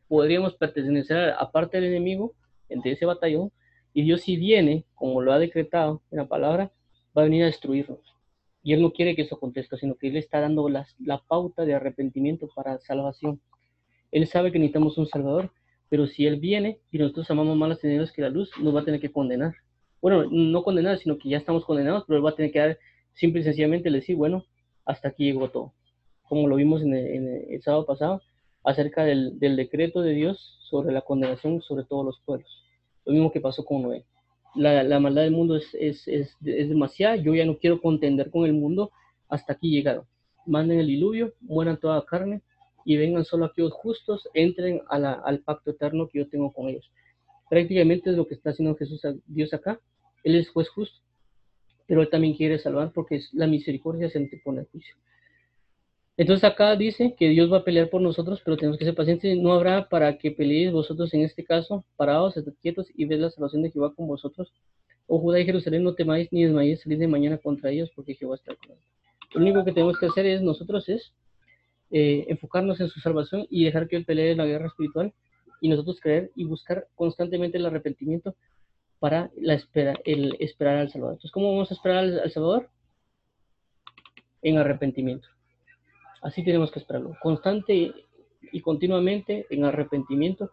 Speaker 1: podríamos pertenecer a parte del enemigo, entre ese batallón, y Dios si viene, como lo ha decretado en la palabra, va a venir a destruirnos. Y Él no quiere que eso acontezca, sino que Él está dando la pauta de arrepentimiento para salvación. Él sabe que necesitamos un Salvador, pero si Él viene y nosotros amamos más las tinieblas que la luz, nos va a tener que condenar. Bueno, no condenar, sino que ya estamos condenados, pero Él va a tener que dar simple y sencillamente decir, bueno, hasta aquí llegó todo. Como lo vimos en el, sábado pasado, acerca del, decreto de Dios sobre la condenación sobre todos los pueblos. Lo mismo que pasó con Noé. La, maldad del mundo es, es, es, es, demasiada, yo ya no quiero contender con el mundo, hasta aquí llegaron. Manden el diluvio, mueran toda carne, y vengan solo aquellos justos, entren al pacto eterno que yo tengo con ellos. Prácticamente es lo que está haciendo Jesús, Dios acá. Él es juez justo. pero Él también quiere salvar porque la misericordia se antepone al juicio. Entonces acá dice que Dios va a pelear por nosotros, pero tenemos que ser pacientes. No habrá para que peleéis vosotros en este caso, parados, quietos y ved la salvación de Jehová con vosotros. O oh, Judá y Jerusalén, no temáis ni desmayéis salir de mañana contra ellos, porque Jehová está con nosotros. Lo único que tenemos que hacer es nosotros es eh, enfocarnos en su salvación y dejar que Él pelee la guerra espiritual y nosotros creer y buscar constantemente el arrepentimiento para la espera, el esperar al Salvador. Entonces, ¿cómo vamos a esperar al Salvador? En arrepentimiento. Así tenemos que esperarlo, constante y continuamente en arrepentimiento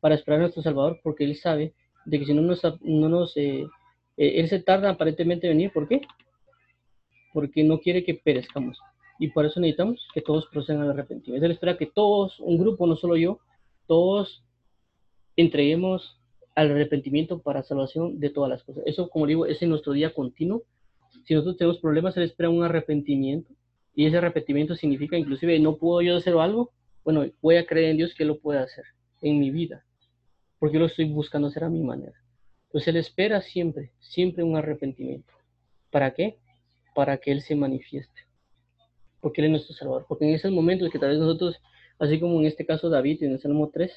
Speaker 1: para esperar a nuestro Salvador, porque Él sabe de que si no nos, no nos eh, eh, Él se tarda aparentemente en venir, ¿por qué? Porque no quiere que perezcamos. Y por eso necesitamos que todos procedan al arrepentimiento. Él espera que todos, un grupo, no solo yo, todos entreguemos al arrepentimiento para salvación de todas las cosas. Eso, como digo, es en nuestro día continuo. Si nosotros tenemos problemas, Él espera un arrepentimiento y ese arrepentimiento significa inclusive, no puedo yo hacer algo, bueno, voy a creer en Dios que lo puede hacer en mi vida, porque lo estoy buscando hacer a mi manera. Entonces Él espera siempre, siempre un arrepentimiento. ¿Para qué? Para que Él se manifieste. Porque Él es nuestro Salvador. Porque en esos momentos que tal vez nosotros, así como en este caso David en el Salmo 3,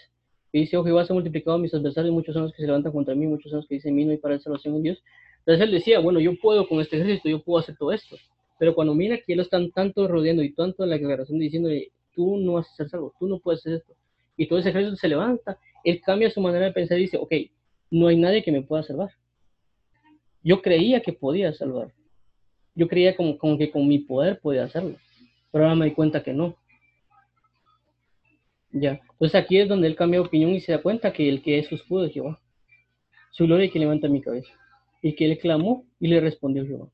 Speaker 1: que dice, oh Jehová, se ha multiplicado mis adversarios, muchos son los que se levantan contra mí, muchos son los que dicen, mí no hay para salvación en Dios. Entonces Él decía, bueno, yo puedo con este ejército, yo puedo hacer todo esto. Pero cuando mira que lo están tanto rodeando y tanto en la declaración diciendo, tú no vas a ser salvo, tú no puedes hacer esto, y todo ese ejército se levanta, él cambia su manera de pensar y dice, ok, no hay nadie que me pueda salvar. Yo creía que podía salvar. Yo creía como, como que con mi poder podía hacerlo. Pero ahora me di cuenta que no. Ya. Entonces aquí es donde él cambia de opinión y se da cuenta que el que es su escudo es Jehová. Su gloria que levanta mi cabeza. Y que él clamó y le respondió Jehová.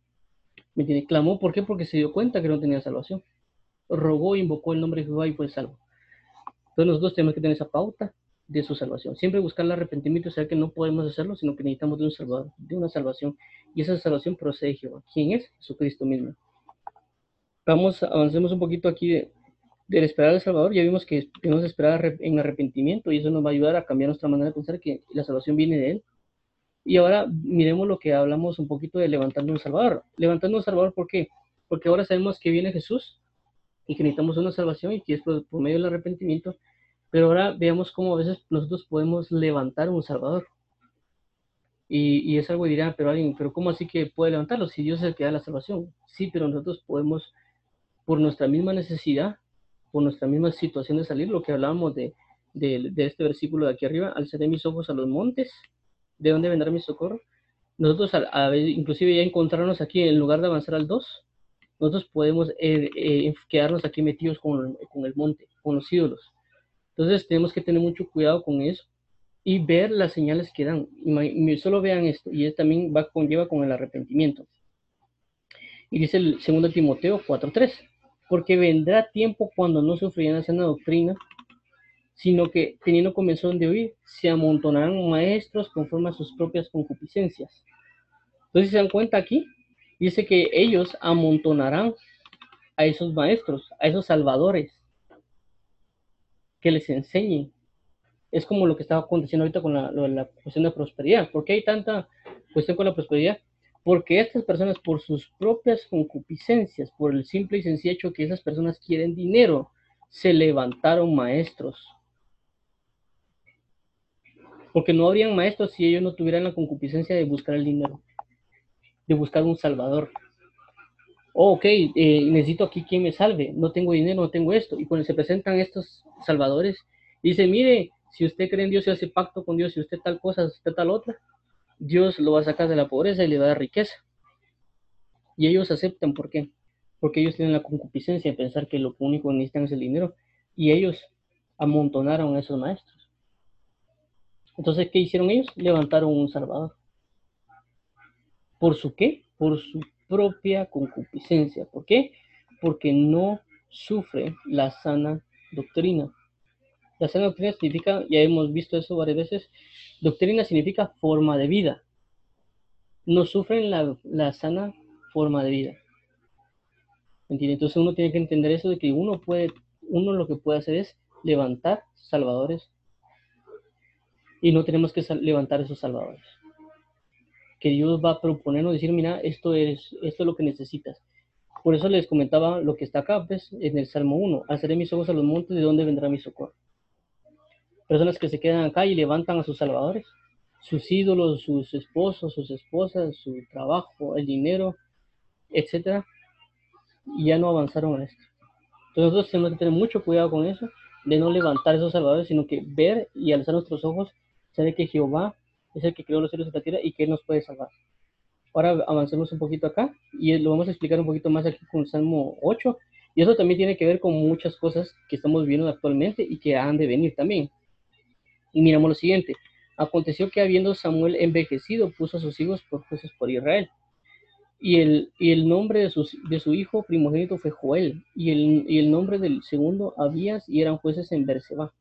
Speaker 1: ¿Me entiende? Clamó, ¿por qué? Porque se dio cuenta que no tenía salvación. Rogó, invocó el nombre de Jehová y fue salvo. Entonces nosotros tenemos que tener esa pauta de su salvación. Siempre buscar el arrepentimiento y saber que no podemos hacerlo, sino que necesitamos de un salvador, de una salvación. Y esa salvación procede de Jehová. ¿Quién es? Jesucristo mismo. Vamos, avancemos un poquito aquí de, del esperar al Salvador. Ya vimos que tenemos que esperar en arrepentimiento y eso nos va a ayudar a cambiar nuestra manera de pensar que la salvación viene de Él. Y ahora miremos lo que hablamos un poquito de levantando un Salvador. Levantando un Salvador, ¿por qué? Porque ahora sabemos que viene Jesús y que necesitamos una salvación y que es por, medio del arrepentimiento. Pero ahora veamos cómo a veces nosotros podemos levantar un Salvador. Y, es algo dirá, pero alguien, pero ¿cómo así que puede levantarlo si Dios es el que da la salvación? Sí, pero nosotros podemos, por nuestra misma necesidad, por nuestra misma situación de salir, lo que hablábamos de, de, de este versículo de aquí arriba, alzaré mis ojos a los montes ¿de dónde vendrá mi socorro? Nosotros, a, inclusive ya encontrarnos aquí, en lugar de avanzar al 2, nosotros podemos eh, eh, quedarnos aquí metidos con, con el monte, con los ídolos. Entonces tenemos que tener mucho cuidado con eso y ver las señales que dan. Y solo vean esto, y esto también va conlleva con el arrepentimiento. Y dice el 2 Timoteo 4:3, porque vendrá tiempo cuando no sufrirán la sana doctrina, sino que teniendo comenzón de oír, se amontonarán maestros conforme a sus propias concupiscencias. Entonces, se dan cuenta aquí, dice que ellos amontonarán a esos maestros, a esos salvadores, que les enseñen. Es como lo que estaba aconteciendo ahorita con la, la cuestión de prosperidad. ¿Por qué hay tanta cuestión con la prosperidad? Porque estas personas, por sus propias concupiscencias, por el simple y sencillo hecho que esas personas quieren dinero, se levantaron maestros porque no habrían maestros si ellos no tuvieran la concupiscencia de buscar el dinero, de buscar un salvador. Oh, ok, eh, necesito aquí quien me salve, no tengo dinero, no tengo esto. Y cuando se presentan estos salvadores, dice, mire, si usted cree en Dios y hace pacto con Dios, si usted tal cosa, si usted tal otra, Dios lo va a sacar de la pobreza y le va a dar riqueza. Y ellos aceptan, ¿por qué? Porque ellos tienen la concupiscencia de pensar que lo único que necesitan es el dinero. Y ellos amontonaron a esos maestros. Entonces, ¿qué hicieron ellos? Levantaron un Salvador. ¿Por su qué? Por su propia concupiscencia. ¿Por qué? Porque no sufre la sana doctrina. La sana doctrina significa, ya hemos visto eso varias veces, doctrina significa forma de vida. No sufren la, la sana forma de vida. ¿Entiendes? Entonces uno tiene que entender eso de que uno puede, uno lo que puede hacer es levantar salvadores y no tenemos que levantar esos salvadores. que Dios va a proponernos, decir, mira, esto es, esto es lo que necesitas. Por eso les comentaba lo que está acá, pues, en el Salmo 1. Alzaré mis ojos a los montes, ¿de dónde vendrá mi socorro? Personas que se quedan acá y levantan a sus salvadores, sus ídolos, sus esposos, sus esposas, su trabajo, el dinero, etcétera, y ya no avanzaron en esto. Entonces nosotros tenemos que tener mucho cuidado con eso, de no levantar esos salvadores, sino que ver y alzar nuestros ojos, saber que Jehová es el que creó los cielos y la tierra y que Él nos puede salvar. Ahora avancemos un poquito acá y lo vamos a explicar un poquito más aquí con Salmo 8. Y eso también tiene que ver con muchas cosas que estamos viendo actualmente y que han de venir también. Y miramos lo siguiente. Aconteció que habiendo Samuel envejecido, puso a sus hijos por jueces por Israel. Y el, y el nombre de, sus, de su hijo primogénito fue Joel, y el, y el nombre del segundo Abías, y eran jueces en Berseba.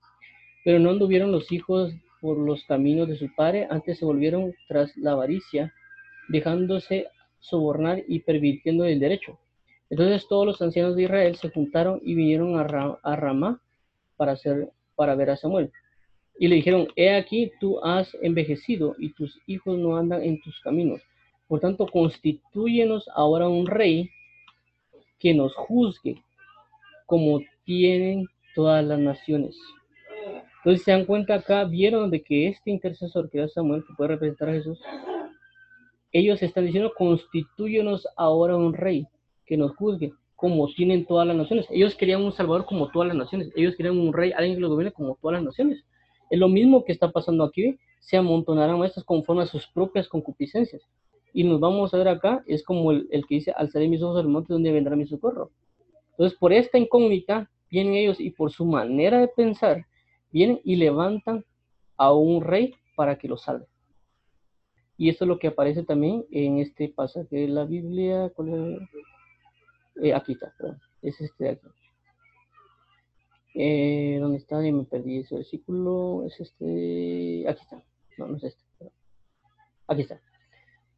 Speaker 1: Pero no anduvieron los hijos por los caminos de su padre, antes se volvieron tras la avaricia, dejándose sobornar y pervirtiendo el derecho. Entonces todos los ancianos de Israel se juntaron y vinieron a, a Ramá para, hacer, para ver a Samuel. Y le dijeron, he aquí, tú has envejecido y tus hijos no andan en tus caminos. Por tanto, constituyenos ahora un rey que nos juzgue como tienen todas las naciones. Entonces se dan cuenta acá, vieron de que este intercesor que era Samuel, que puede representar a Jesús, ellos están diciendo, constituyenos ahora un rey que nos juzgue como tienen todas las naciones. Ellos querían un salvador como todas las naciones. Ellos querían un rey, alguien que los gobierne como todas las naciones. Es lo mismo que está pasando aquí, se amontonarán estas conforme a sus propias concupiscencias. Y nos vamos a ver acá, es como el, que dice, alzaré mis ojos al monte donde vendrá mi socorro. Entonces, por esta incógnita, vienen ellos y por su manera de pensar, vienen y levantan a un rey para que lo salve. Y esto es lo que aparece también en este pasaje de la Biblia. Eh, aquí está, perdón. Es este de aquí. Eh, ¿Dónde está? Y me perdí ese versículo. Es este. Aquí está. No, no es este. Aquí está.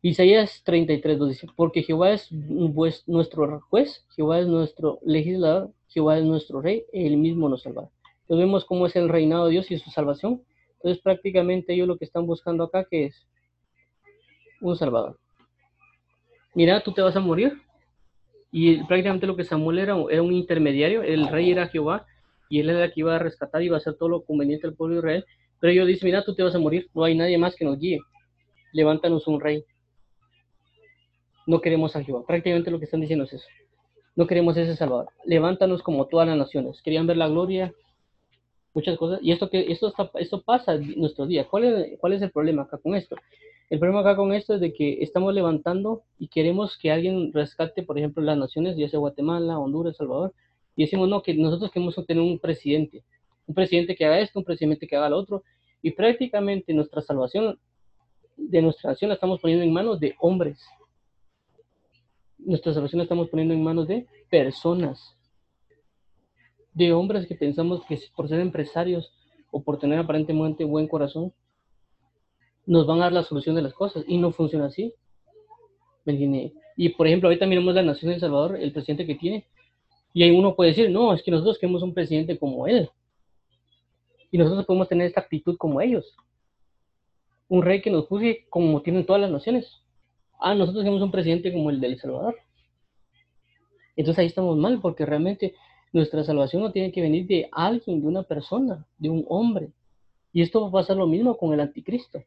Speaker 1: Isaías 33 nos dice: Porque Jehová es nuestro juez, Jehová es nuestro legislador, Jehová es nuestro rey, él mismo nos salvará. Entonces vemos cómo es el reinado de Dios y su salvación. Entonces prácticamente ellos lo que están buscando acá que es un salvador. Mira, tú te vas a morir. Y prácticamente lo que Samuel era, era un intermediario, el rey era Jehová, y él era el que iba a rescatar y iba a hacer todo lo conveniente al pueblo de Israel. Pero ellos dicen, mira, tú te vas a morir, no hay nadie más que nos guíe. Levántanos un rey. No queremos a Jehová. Prácticamente lo que están diciendo es eso. No queremos ese Salvador. Levántanos como todas las naciones. Querían ver la gloria, muchas cosas. Y esto que esto está, esto pasa en nuestros días. ¿Cuál es, ¿Cuál es el problema acá con esto? El problema acá con esto es de que estamos levantando y queremos que alguien rescate, por ejemplo, las naciones, ya sea Guatemala, Honduras, Salvador, y decimos, no, que nosotros queremos tener un presidente, un presidente que haga esto, un presidente que haga lo otro, y prácticamente nuestra salvación de nuestra nación la estamos poniendo en manos de hombres. Nuestra salvación la estamos poniendo en manos de personas, de hombres que pensamos que por ser empresarios o por tener aparentemente buen corazón, nos van a dar la solución de las cosas y no funciona así. ¿Me Y por ejemplo, ahorita miramos la nación de El Salvador, el presidente que tiene, y ahí uno puede decir, no, es que nosotros queremos un presidente como él. Y nosotros podemos tener esta actitud como ellos. Un rey que nos juzgue como tienen todas las naciones. Ah, nosotros queremos un presidente como el de El Salvador. Entonces ahí estamos mal, porque realmente nuestra salvación no tiene que venir de alguien, de una persona, de un hombre. Y esto va a pasar lo mismo con el anticristo.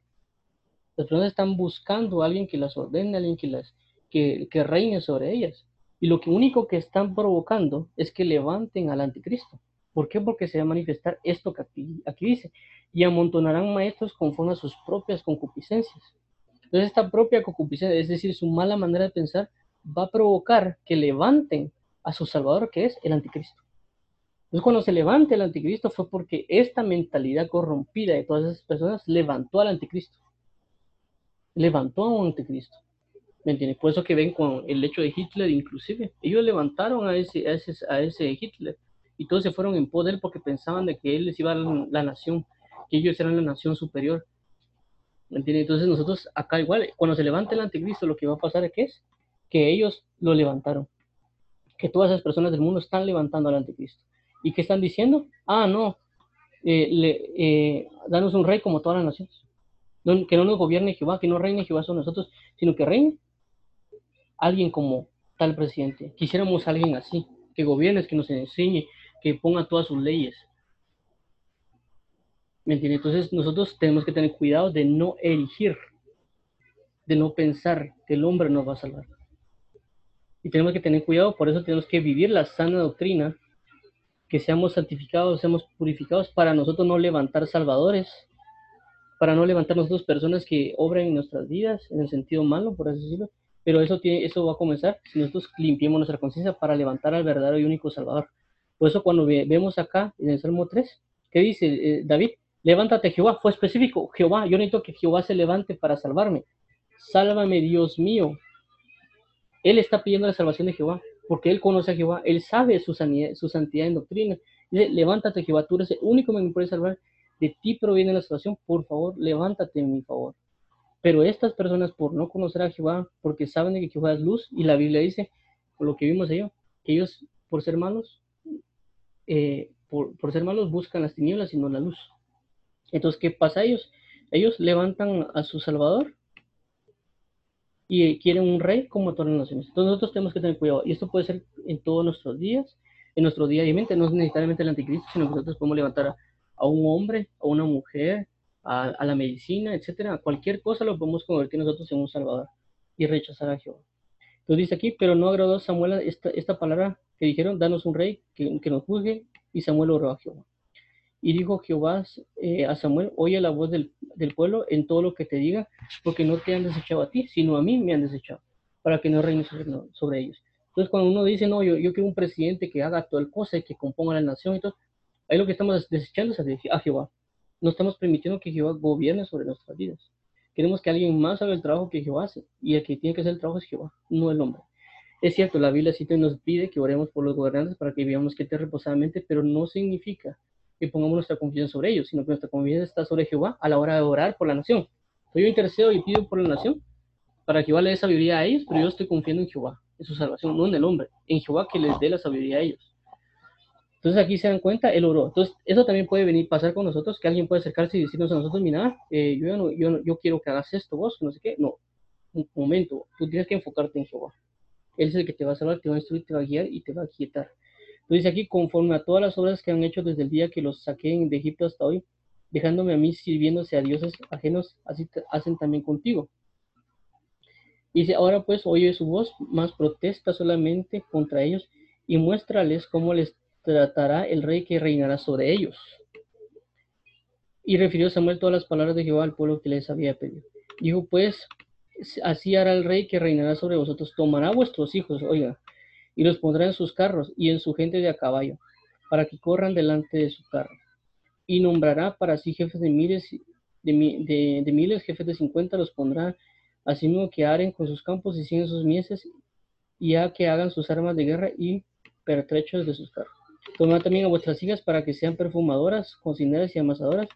Speaker 1: Las personas están buscando a alguien que las ordene, alguien que, las, que reine sobre ellas. Y lo que único que están provocando es que levanten al anticristo. ¿Por qué? Porque se va a manifestar esto que aquí, aquí dice. Y amontonarán maestros conforme a sus propias concupiscencias. Entonces esta propia concupiscencia, es decir, su mala manera de pensar, va a provocar que levanten a su Salvador, que es el anticristo. Entonces cuando se levante el anticristo fue porque esta mentalidad corrompida de todas esas personas levantó al anticristo levantó a un anticristo. ¿Me entiendes? Por eso que ven con el hecho de Hitler, inclusive. Ellos levantaron a ese, a ese, a ese Hitler y todos se fueron en poder porque pensaban de que él les iba a la, la nación, que ellos eran la nación superior. ¿Me entiendes? Entonces nosotros acá igual, cuando se levante el anticristo, lo que va a pasar es que ellos lo levantaron. Que todas esas personas del mundo están levantando al anticristo. ¿Y qué están diciendo? Ah, no, eh, eh, danos un rey como todas las naciones. que no nos gobierne Jehová, que no reine Jehová sobre nosotros, sino que reine alguien como tal presidente. Quisiéramos alguien así, que gobierne, que nos enseñe, que ponga todas sus leyes. ¿Me entiendes? Entonces nosotros tenemos que tener cuidado de no erigir, de no pensar que el hombre nos va a salvar. Y tenemos que tener cuidado, por eso tenemos que vivir la sana doctrina, que seamos santificados, seamos purificados para nosotros no levantar salvadores, para no levantar nosotros personas que obran en nuestras vidas en el sentido malo, por así decirlo. Pero eso, tiene, eso va a comenzar si nosotros limpiemos nuestra conciencia para levantar al verdadero y único Salvador. Por eso cuando vemos acá en el Salmo 3, ¿qué dice eh, David? Levántate Jehová, fue específico, Jehová, yo necesito que Jehová se levante para salvarme. Sálvame Dios mío, él está pidiendo la salvación de Jehová, porque él conoce a Jehová, él sabe su, su santidad en doctrina. Dice, levántate Jehová, tú eres el único que me puede salvar, de ti proviene la salvación, por favor, levántate en mi favor. Pero estas personas, por no conocer a Jehová, porque saben que Jehová es luz, y la Biblia dice, por lo que vimos ellos, que ellos, por ser malos, eh, por, por, ser malos, buscan las tinieblas y no la luz. Entonces, ¿qué pasa a ellos? Ellos levantan a su Salvador y quieren un rey como todas las naciones. Entonces nosotros tenemos que tener cuidado. Y esto puede ser en todos nuestros días, en nuestro día y mente, no es necesariamente el anticristo, sino que nosotros podemos levantar a, un hombre, a una mujer, a, la medicina, etcétera, cualquier cosa lo podemos convertir nosotros en un salvador y rechazar a Jehová. Entonces dice aquí, pero no agradó a Samuel esta, esta palabra que dijeron, danos un rey que, que nos juzgue, y Samuel oró a Jehová. Y dijo Jehová eh, a Samuel, oye la voz del, pueblo en todo lo que te diga, porque no te han desechado a ti, sino a mí me han desechado, para que no reines sobre, ellos. Entonces cuando uno dice, no, yo, yo quiero un presidente que haga toda el cosa que componga la nación todo, ahí lo que estamos desechando es a Jehová. No estamos permitiendo que Jehová gobierne sobre nuestras vidas. Queremos que alguien más haga el trabajo que Jehová hace, y el que tiene que hacer el trabajo es Jehová, no el hombre. Es cierto, la Biblia sí nos pide que oremos por los gobernantes para que vivamos que reposadamente, pero no significa que pongamos nuestra confianza sobre ellos, sino que nuestra confianza está sobre Jehová a la hora de orar por la nación. Soy yo intercedo y pido por la nación para que Jehová le dé sabiduría a ellos, pero yo estoy confiando en Jehová, en su salvación, no en el hombre, en Jehová que les dé la sabiduría a ellos. Entonces aquí se dan cuenta, él oró. Entonces eso también puede venir pasar con nosotros, que alguien puede acercarse y decirnos a nosotros, mira, eh, yo, no, yo, yo quiero que hagas esto vos, no sé qué. No, un momento, tú tienes que enfocarte en Jehová. Él es el que te va a salvar, te va a instruir, te va a guiar y te va a quietar dice aquí, conforme a todas las obras que han hecho desde el día que los saqué de Egipto hasta hoy, dejándome a mí sirviéndose a dioses ajenos, así hacen también contigo. Dice, ahora pues oye su voz, más protesta solamente contra ellos y muéstrales cómo les tratará el rey que reinará sobre ellos. Y refirió Samuel todas las palabras de Jehová al pueblo que les había pedido. Dijo, pues, así hará el rey que reinará sobre vosotros. Tomará vuestros hijos, oiga, y los pondrá en sus carros y en su gente de a caballo, para que corran delante de su carro. Y nombrará para sí jefes de miles, de, de, miles, jefes de cincuenta, los pondrá, mismo que aren con sus campos y siguen sus mieses, y a que hagan sus armas de guerra y pertrechos de sus carros. Tomará también a vuestras hijas para que sean perfumadoras, cocineras y amasadoras.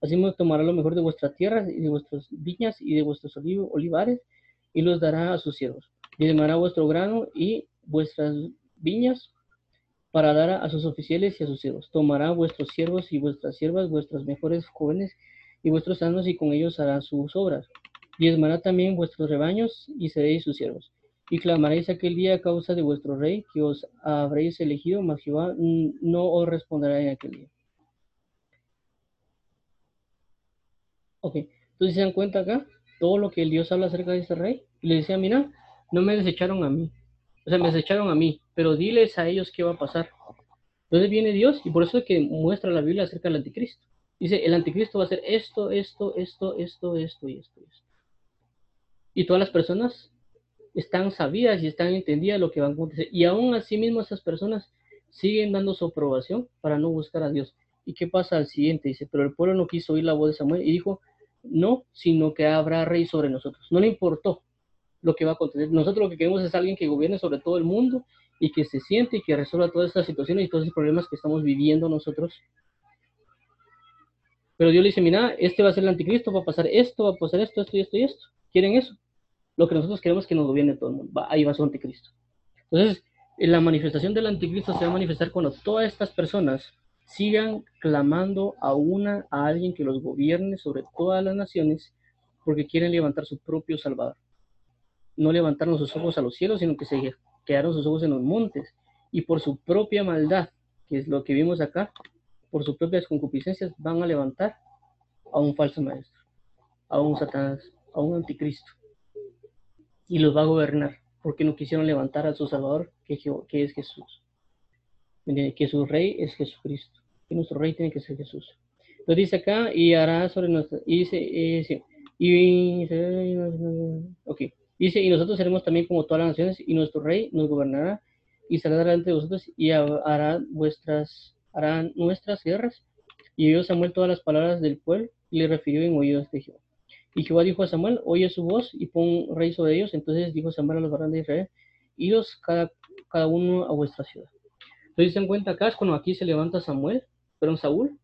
Speaker 1: Asimismo tomará lo mejor de vuestras tierras y de vuestras viñas y de vuestros olivares y los dará a sus siervos. Y demará vuestro grano y vuestras viñas para dar a, sus oficiales y a sus siervos. Tomará vuestros siervos y vuestras siervas, vuestras mejores jóvenes y vuestros sanos, y con ellos hará sus obras. Diezmará también vuestros rebaños y seréis sus siervos. Y clamaréis aquel día a causa de vuestro rey que os habréis elegido, mas Jehová no os responderá en aquel día. Ok, entonces se dan cuenta acá todo lo que el Dios habla acerca de este rey. Y le decía, mira, no me desecharon a mí, o sea, me desecharon a mí, pero diles a ellos qué va a pasar. Entonces viene Dios y por eso es que muestra la Biblia acerca del anticristo. Dice, el anticristo va a hacer esto, esto, esto, esto, esto y esto, esto. Y todas las personas están sabidas y están entendidas lo que van a acontecer. Y aún así mismo esas personas siguen dando su aprobación para no buscar a Dios. ¿Y qué pasa al siguiente? Dice, pero el pueblo no quiso oír la voz de Samuel y dijo, no, sino que habrá rey sobre nosotros. No le importó lo que va a acontecer. Nosotros lo que queremos es alguien que gobierne sobre todo el mundo y que se siente y que resuelva todas estas situaciones y todos los problemas que estamos viviendo nosotros. Pero Dios le dice, mira, este va a ser el anticristo, va a pasar esto, va a pasar esto, esto y esto y esto. ¿Quieren eso? Lo que nosotros queremos que nos gobierne todo el mundo. ahí va su anticristo. Entonces, la manifestación del anticristo se va a manifestar cuando todas estas personas sigan clamando a una, a alguien que los gobierne sobre todas las naciones porque quieren levantar su propio Salvador. No levantaron sus ojos a los cielos, sino que se quedaron sus ojos en los montes. Y por su propia maldad, que es lo que vimos acá, por sus propias concupiscencias, van a levantar a un falso maestro, a un Satanás, a un anticristo. Y los va a gobernar, porque no quisieron levantar a su Salvador, que, es Jesús. Que su rey es Jesucristo. Que nuestro rey tiene que ser Jesús. Lo dice acá, y hará sobre nosotros, y dice, y, y, ok, dice, y nosotros seremos también como todas las naciones, y nuestro rey nos gobernará, y saldrá delante de vosotros, y hará vuestras, harán nuestras guerras. Y oyó Samuel todas las palabras del pueblo, y le refirió en oídos de Jehová. Y Jehová dijo a Samuel, oye su voz, y pon rey sobre ellos. Entonces dijo Samuel a los varones de Israel, idos cada, cada uno a vuestra ciudad. Entonces se cuenta acá, es cuando aquí se levanta Samuel, pero en Saúl,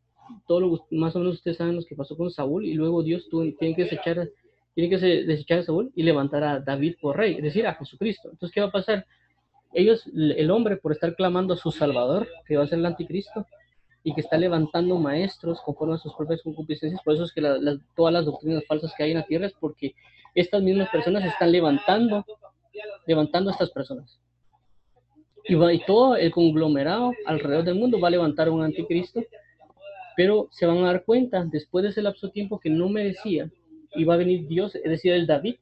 Speaker 1: todo lo, más o menos ustedes saben lo que pasó con Saúl y luego Dios tuvo, tiene que desechar, tiene que desechar a Saúl y levantar a David por rey, es decir, a Jesucristo. Entonces, ¿qué va a pasar? Ellos, el hombre, por estar clamando a su Salvador, que va a ser el anticristo, y que está levantando maestros conforme a sus propias concupiscencias, por eso es que todas las doctrinas falsas que hay en la tierra es porque estas mismas personas están levantando, levantando a estas personas. Y, va, y todo el conglomerado alrededor del mundo va a levantar un anticristo pero se van a dar cuenta después de ese lapso de tiempo que no merecía y va a venir Dios, es decir, el David,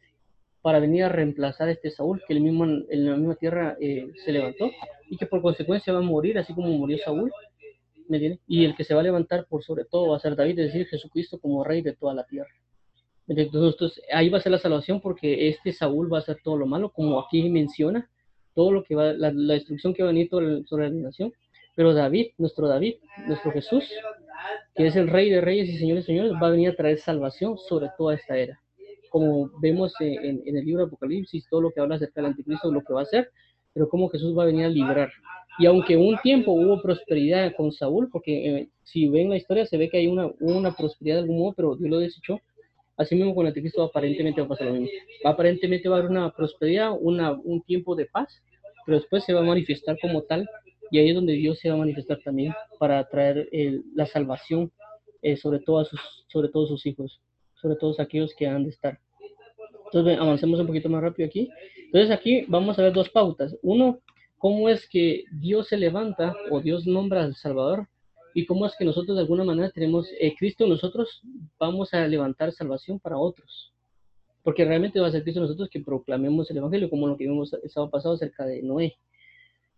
Speaker 1: para venir a reemplazar a este Saúl, que el mismo, en la misma tierra eh, se levantó y que por consecuencia va a morir, así como murió Saúl. ¿Me Y el que se va a levantar por sobre todo va a ser David, es decir, Jesucristo como rey de toda la tierra. Entonces, ahí va a ser la salvación porque este Saúl va a hacer todo lo malo, como aquí menciona, todo lo que va, la, destrucción que va a venir sobre la nación. Pero David, nuestro David, nuestro Jesús, que es el Rey de Reyes y Señores Señores, va a venir a traer salvación sobre toda esta era. Como vemos en, el libro de Apocalipsis, todo lo que habla acerca del anticristo, lo que va a hacer, pero cómo Jesús va a venir a liberar. Y aunque un tiempo hubo prosperidad con Saúl, porque eh, si ven la historia se ve que hay una, una prosperidad de algún modo, pero Dios lo desechó. Así mismo con el anticristo aparentemente va a pasar lo mismo. Aparentemente va a haber una prosperidad, una, un tiempo de paz, pero después se va a manifestar como tal y ahí es donde Dios se va a manifestar también para traer la salvación eh, sobre, todos sus, sobre todos sus hijos, sobre todos aquellos que han de estar. Entonces, avancemos un poquito más rápido aquí. Entonces, aquí vamos a ver dos pautas. Uno, cómo es que Dios se levanta o Dios nombra al Salvador y cómo es que nosotros de alguna manera tenemos eh, Cristo, nosotros vamos a levantar salvación para otros. Porque realmente va a ser Cristo nosotros que proclamemos el Evangelio, como lo que vimos el sábado pasado acerca de Noé.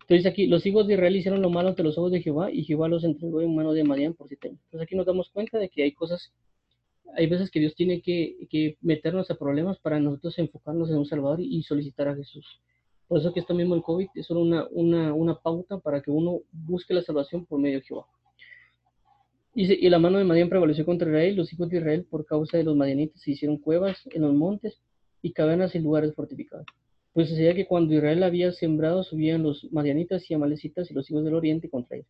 Speaker 1: Entonces aquí, los hijos de Israel hicieron lo malo ante los ojos de Jehová y Jehová los entregó en mano de Madián por siete años. Entonces aquí nos damos cuenta de que hay cosas, hay veces que Dios tiene que, meternos a problemas para nosotros enfocarnos en un Salvador y solicitar a Jesús. Por eso que esto mismo el COVID es solo una, una, una pauta para que uno busque la salvación por medio de Jehová. Y, la mano de Madián prevaleció contra Israel. Los hijos de Israel, por causa de los madianitas, se hicieron cuevas en los montes y cavernas y lugares fortificados. Pues sucedía que cuando Israel había sembrado, subían los madianitas y amalecitas y los hijos del oriente contra ellos.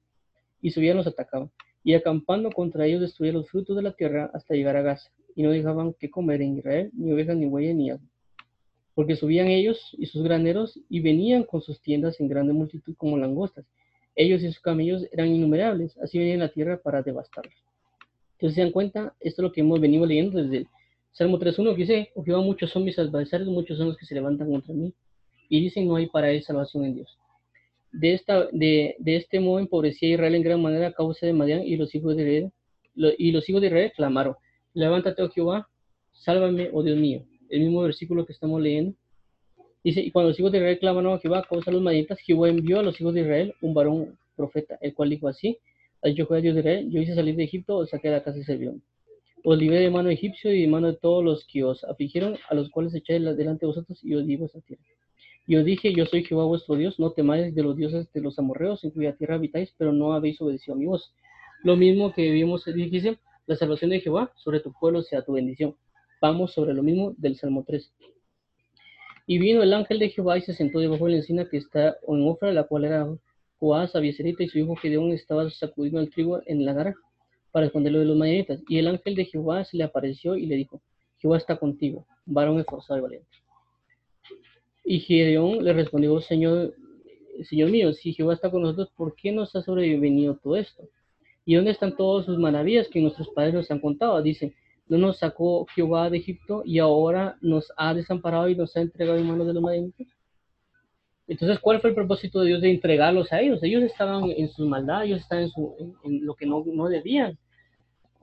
Speaker 1: Y subían los atacaban. Y acampando contra ellos destruían los frutos de la tierra hasta llegar a Gaza. Y no dejaban que comer en Israel ni ovejas, ni bueyes, ni asno. Porque subían ellos y sus graneros y venían con sus tiendas en grande multitud como langostas. Ellos y sus camellos eran innumerables. Así venían a la tierra para devastarlos. Entonces se dan cuenta, esto es lo que hemos venido leyendo desde Salmo 3.1 que dice, oh Jehová, muchos son mis adversarios, muchos son los que se levantan contra mí. Y dicen, no hay para él salvación en Dios. De, esta, de, este modo empobrecía Israel en gran manera a causa de y los hijos de Israel, y los hijos de clamaron, levántate, oh Jehová, sálvame, oh Dios mío. El mismo versículo que estamos leyendo. Dice, y cuando los hijos de Israel clamaron a Jehová causa los madianitas, Jehová envió a los hijos de Israel un varón profeta, el cual dijo así, ha dicho Jehová Dios de Israel, yo hice salir de Egipto, os saqué de la casa de servidumbre os libré de mano egipcio y de mano de todos los que os afligieron, a los cuales eché delante de vosotros y os di vuestra tierra. Y os dije, yo soy Jehová vuestro Dios, no temáis de los dioses de los amorreos en cuya tierra habitáis, pero no habéis obedecido a mi voz. Lo mismo que vimos, dice, la salvación de Jehová sobre tu pueblo sea tu bendición. Vamos sobre lo mismo del Salmo 3. Y vino el ángel de Jehová y se sentó debajo de la encina que está en Ofra, la cual era Joás, Abieserita, y su hijo Gedeón estaba sacudiendo el trigo en la gara para esconderlo de los madianitas. Y el ángel de Jehová se le apareció y le dijo, Jehová está contigo, varón esforzado y valiente. Y Gedeón le respondió, Señor, Señor mío, si Jehová está con nosotros, ¿por qué nos ha sobrevenido todo esto? ¿Y dónde están todas sus maravillas que nuestros padres nos han contado? Dice, no nos sacó Jehová de Egipto y ahora nos ha desamparado y nos ha entregado en manos de los madianitas? Entonces, ¿cuál fue el propósito de Dios de entregarlos a ellos? Ellos estaban en su maldad, ellos estaban en, su, lo que no, no debían.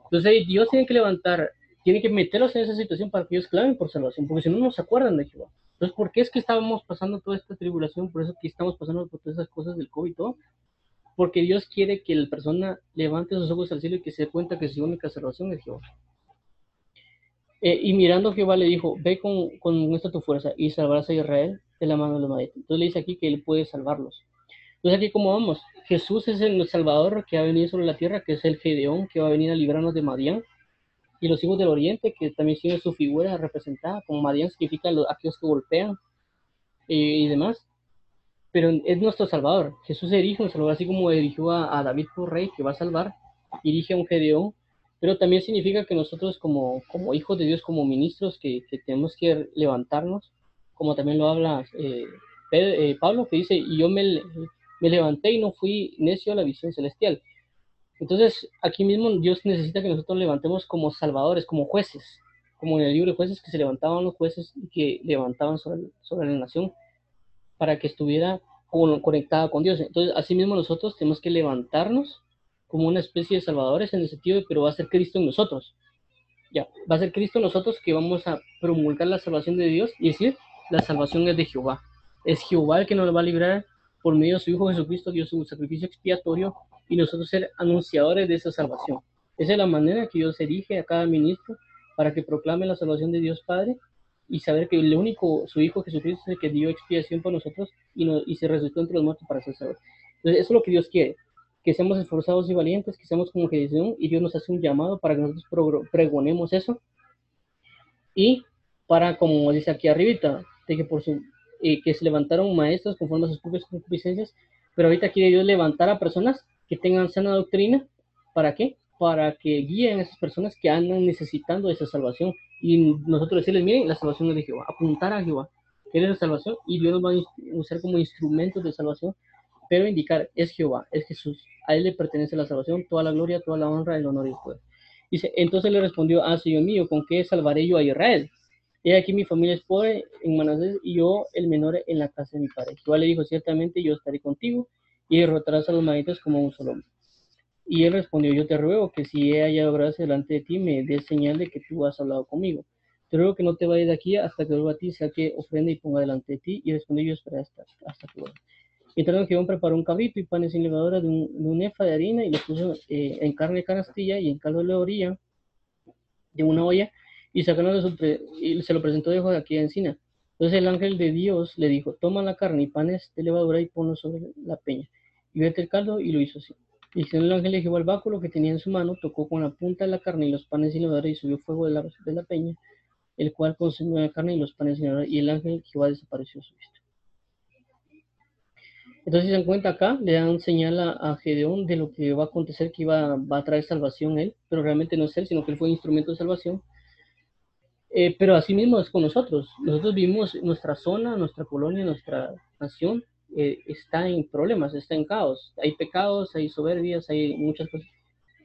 Speaker 1: Entonces, Dios tiene que levantar, tiene que meterlos en esa situación para que ellos clamen por salvación, porque si no, no se acuerdan de Jehová. Entonces, ¿por qué es que estábamos pasando toda esta tribulación? Por eso que estamos pasando por todas esas cosas del COVID y todo. Porque Dios quiere que la persona levante sus ojos al cielo y que se dé cuenta que su única salvación es Jehová. Eh, y mirando Jehová le dijo, ve con, con esta tu fuerza y salvarás a Israel de la mano de los madianitas. Entonces le dice aquí que él puede salvarlos. Entonces aquí como vamos, Jesús es el Salvador que ha venido sobre la tierra, que es el Gedeón, que va a venir a librarnos de Madián. Y los hijos del oriente, que también tienen su figura representada, como Madián significa los, aquellos que golpean eh, y demás. Pero es nuestro Salvador. Jesús erige un Salvador, así como erigió a, a David por rey, que va a salvar, dirige a un Gedeón, pero también significa que nosotros como, como hijos de Dios, como ministros, que, que tenemos que levantarnos como también lo habla eh, eh, Pablo, que dice, y yo me, me levanté y no fui necio a la visión celestial. Entonces, aquí mismo Dios necesita que nosotros levantemos como salvadores, como jueces, como en el libro de jueces que se levantaban los jueces y que levantaban sobre, sobre la nación para que estuviera conectada con Dios. Entonces, así mismo nosotros tenemos que levantarnos como una especie de salvadores en el sentido de, pero va a ser Cristo en nosotros. Ya, va a ser Cristo en nosotros que vamos a promulgar la salvación de Dios y decir, la salvación es de Jehová. Es Jehová el que nos va a librar por medio de su Hijo Jesucristo, Dios su sacrificio expiatorio y nosotros ser anunciadores de esa salvación. Esa es la manera que Dios erige a cada ministro para que proclame la salvación de Dios Padre y saber que el único, su Hijo Jesucristo es el que dio expiación por nosotros y, y se resucitó entre los muertos para ser salvos. Entonces, eso es lo que Dios quiere, que seamos esforzados y valientes, que seamos como Jesús y Dios nos hace un llamado para que nosotros pregonemos eso. Y para, como dice aquí arribita, que por su eh, que se levantaron maestros conforme a sus propias concupiscencias, pero ahorita quiere Dios levantar a personas que tengan sana doctrina, ¿para qué? Para que guíen a esas personas que andan necesitando esa salvación. Y nosotros decirles, miren, la salvación es de Jehová, apuntar a Jehová, que es la salvación y Dios nos va a usar como instrumentos de salvación, pero indicar, es Jehová, es Jesús, a Él le pertenece la salvación, toda la gloria, toda la honra, el honor y el poder. Dice, entonces le respondió, ah, Señor mío, ¿con qué salvaré yo a Israel? Y aquí mi familia es pobre en Manasés y yo el menor en la casa de mi padre. Jehová le dijo, ciertamente yo estaré contigo y derrotarás a los madianitas como un solo hombre. Y él respondió, yo te ruego que si he hallado gracia delante de ti, me des señal de que tú has hablado conmigo. Te ruego que no te vayas de aquí hasta que vuelva a ti, sea que ofrenda y ponga delante de ti. Y respondió, yo esperaré hasta, hasta que vuelva. Entonces Jehová preparó un cabrito y panes sin levadura de un, de un efa de harina y lo puso eh, en carne de canastilla y en caldo de orilla de una olla y sacándolo y se lo presentó de aquí a encina. Entonces el ángel de Dios le dijo, toma la carne y panes de levadura y ponlo sobre la peña. Y vete el caldo y lo hizo así. Y el ángel le llevó al báculo que tenía en su mano, tocó con la punta de la carne y los panes sin levadura y subió fuego de la, de la peña, el cual consumió la carne y los panes sin levadura y el ángel Jehová desapareció su vista. Entonces, se dan cuenta acá, le dan señal a, Gedeón de lo que va a acontecer, que iba, va a traer salvación él, pero realmente no es él, sino que él fue instrumento de salvación eh, pero así mismo es con nosotros. Nosotros vivimos, nuestra zona, nuestra colonia, nuestra nación eh, está en problemas, está en caos. Hay pecados, hay soberbias, hay muchas cosas.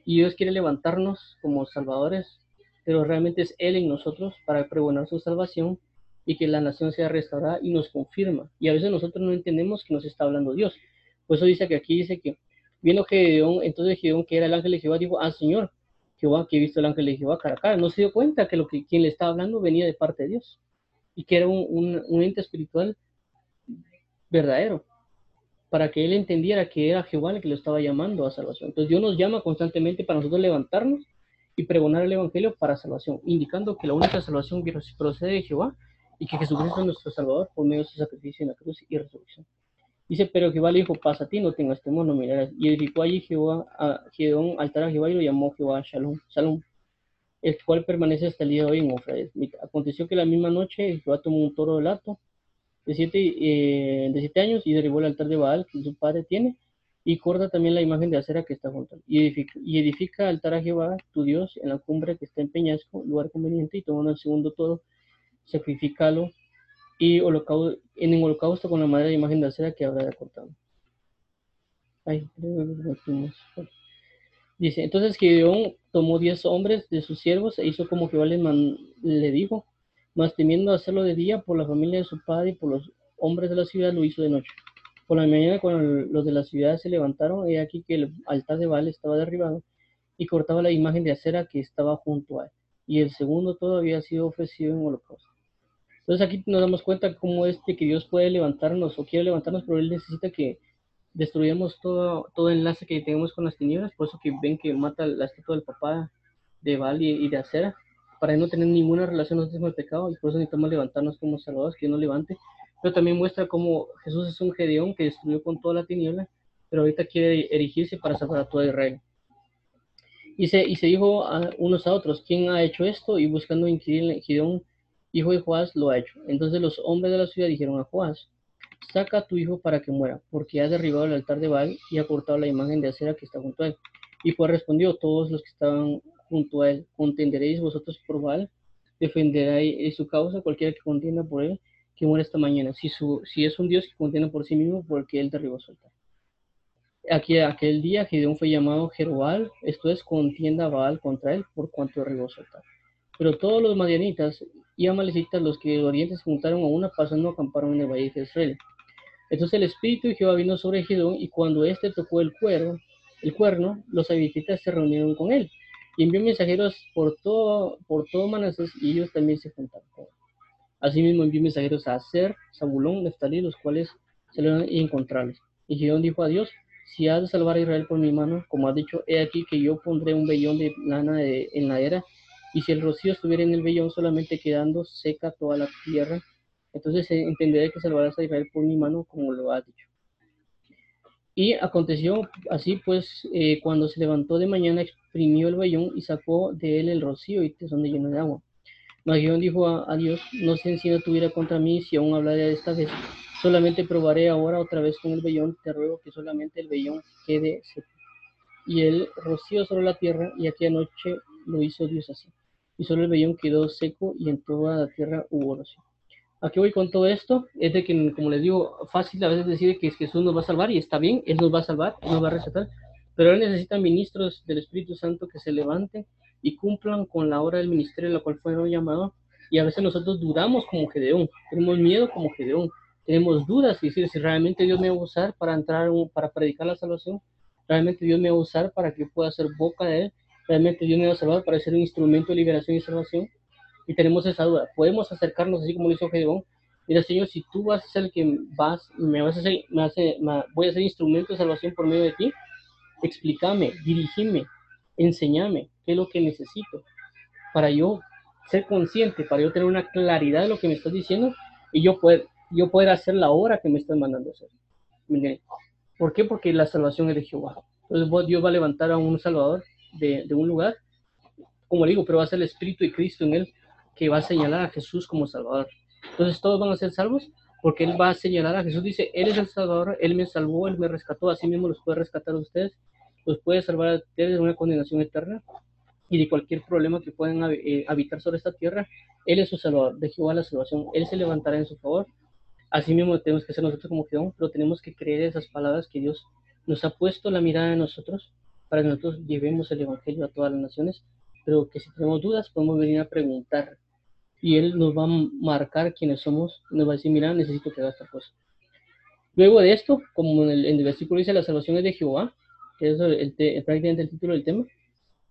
Speaker 1: Y Dios quiere levantarnos como salvadores, pero realmente es Él en nosotros para pregonar su salvación y que la nación sea restaurada y nos confirma. Y a veces nosotros no entendemos que nos está hablando Dios. Por eso dice que aquí dice que, viendo Gedeón, entonces Gedeón, que era el ángel de Jehová, dijo, ah, Señor, Jehová, que he visto el ángel de Jehová cara a cara. No se dio cuenta que lo que quien le estaba hablando venía de parte de Dios y que era un, un, ente espiritual verdadero para que él entendiera que era Jehová el que lo estaba llamando a salvación. Entonces Dios nos llama constantemente para nosotros levantarnos y pregonar el Evangelio para salvación, indicando que la única salvación procede de Jehová y que Jesucristo es nuestro Salvador por medio de su sacrificio en la cruz y resurrección. Dice, pero Jehová le dijo, pasa a ti, no tengas temor, no mirarás. Y edificó allí Jehová a Gedeón altar a Jehová y lo llamó Jehová Shalom, Salom, el cual permanece hasta el día de hoy en Ofra. Aconteció que la misma noche Jehová tomó un toro de lato de siete, eh, de siete años y derribó el altar de Baal que su padre tiene y corta también la imagen de acera que está junto. Y edifica, y edifica altar a Jehová, tu Dios, en la cumbre que está en peñasco, lugar conveniente, y tomando el segundo todo, sacrificalo y holocausto, en el holocausto con la madera de imagen de acera que habrá cortado. Ay, Dice, entonces Gideón tomó diez hombres de sus siervos e hizo como Jehová le, le dijo, mas temiendo hacerlo de día por la familia de su padre y por los hombres de la ciudad, lo hizo de noche. Por la mañana, cuando los de la ciudad se levantaron, he aquí que el altar de Baal estaba derribado y cortaba la imagen de acera que estaba junto a él. Y el segundo todo había sido ofrecido en holocausto. Entonces aquí nos damos cuenta cómo es que Dios puede levantarnos o quiere levantarnos, pero Él necesita que destruyamos todo, todo enlace que tenemos con las tinieblas. Por eso que ven que mata la estatua del papá de Baal y, de acera, para no tener ninguna relación con el pecado. Y por eso necesitamos levantarnos como salvadores, que no levante. Pero también muestra cómo Jesús es un Gedeón que destruyó con toda la tiniebla, pero ahorita quiere erigirse para salvar a todo Israel. Y se, y se dijo a unos a otros, ¿quién ha hecho esto? Y buscando inquirir, Gedeón hijo de Joás, lo ha hecho. Entonces los hombres de la ciudad dijeron a Joás, saca a tu hijo para que muera, porque ha derribado el altar de Baal y ha cortado la imagen de acera que está junto a él. Y Joás respondió, todos los que estaban junto a él, contenderéis vosotros por Baal, defenderéis su causa, cualquiera que contienda por él, que muera esta mañana. Si, su, si es un Dios que contiene por sí mismo, porque él derribó su altar. Aquí, aquel día Gedeón fue llamado Jerobal, esto es contienda Baal contra él, por cuanto derribó su altar. Pero todos los madianitas y amalecitas, los que de oriente se juntaron a una pasando acamparon en el valle de Israel. Entonces el espíritu de Jehová vino sobre Gedón y cuando éste tocó el cuerno, el cuerno, los habitantes se reunieron con él y envió mensajeros por todo, por todo Manasés y ellos también se juntaron con él. Asimismo envió mensajeros a Aser, Zabulón, Neftalí, los cuales salieron encontrarles. Y Gedón dijo a Dios, si has de salvar a Israel por mi mano, como ha dicho, he aquí que yo pondré un vellón de lana en la era y si el rocío estuviera en el vellón solamente quedando seca toda la tierra, entonces entenderé que salvarás a Israel por mi mano, como lo ha dicho. Y aconteció así, pues, eh, cuando se levantó de mañana, exprimió el vellón y sacó de él el rocío y tesón de lleno de agua. Magión dijo a, Dios, no sé si no tuviera contra mí si aún hablara de esta vez, solamente probaré ahora otra vez con el vellón, te ruego que solamente el vellón quede seco. Y el rocío sobre la tierra, y aquella noche lo hizo Dios así y solo el vellón quedó seco y en toda la tierra hubo oración. Aquí voy con todo esto, es de que, como les digo, fácil a veces decir que Jesús nos va a salvar y está bien, Él nos va a salvar, Él nos va a recetar, pero Él necesita ministros del Espíritu Santo que se levanten y cumplan con la obra del ministerio a la cual fueron llamados y a veces nosotros dudamos como Gedeón, tenemos miedo como Gedeón, tenemos dudas y decir si realmente Dios me va a usar para entrar, para predicar la salvación, realmente Dios me va a usar para que pueda ser boca de Él realmente Dios me va a salvar para ser un instrumento de liberación y salvación. Y tenemos esa duda. Podemos acercarnos así como lo hizo Gedeón. Mira, Señor, si tú vas a ser el que vas, me vas a hacer, me hace, voy a ser instrumento de salvación por medio de ti, explícame, dirigime, enséñame qué es lo que necesito para yo ser consciente, para yo tener una claridad de lo que me estás diciendo y yo poder, yo poder hacer la obra que me estás mandando hacer. ¿Por qué? Porque la salvación es de Jehová. Entonces Dios va a levantar a un Salvador de, un lugar, como digo, pero va a ser el Espíritu de Cristo en él que va a señalar a Jesús como Salvador. Entonces todos van a ser salvos porque Él va a señalar a Jesús. Dice, Él es el Salvador, Él me salvó, Él me rescató, así mismo los puede rescatar a ustedes, los puede salvar a ustedes de una condenación eterna y de cualquier problema que puedan eh, habitar sobre esta tierra. Él es su Salvador, de Jehová la salvación, Él se levantará en su favor. Así mismo tenemos que ser nosotros como Jehová, pero tenemos que creer esas palabras que Dios nos ha puesto la mirada en nosotros para que nosotros llevemos el Evangelio a todas las naciones, pero que si tenemos dudas podemos venir a preguntar y Él nos va a marcar quiénes somos, nos va a decir, mira, necesito que haga esta cosa. Luego de esto, como en el, versículo dice, la salvación es de Jehová, que es el, prácticamente el título del tema,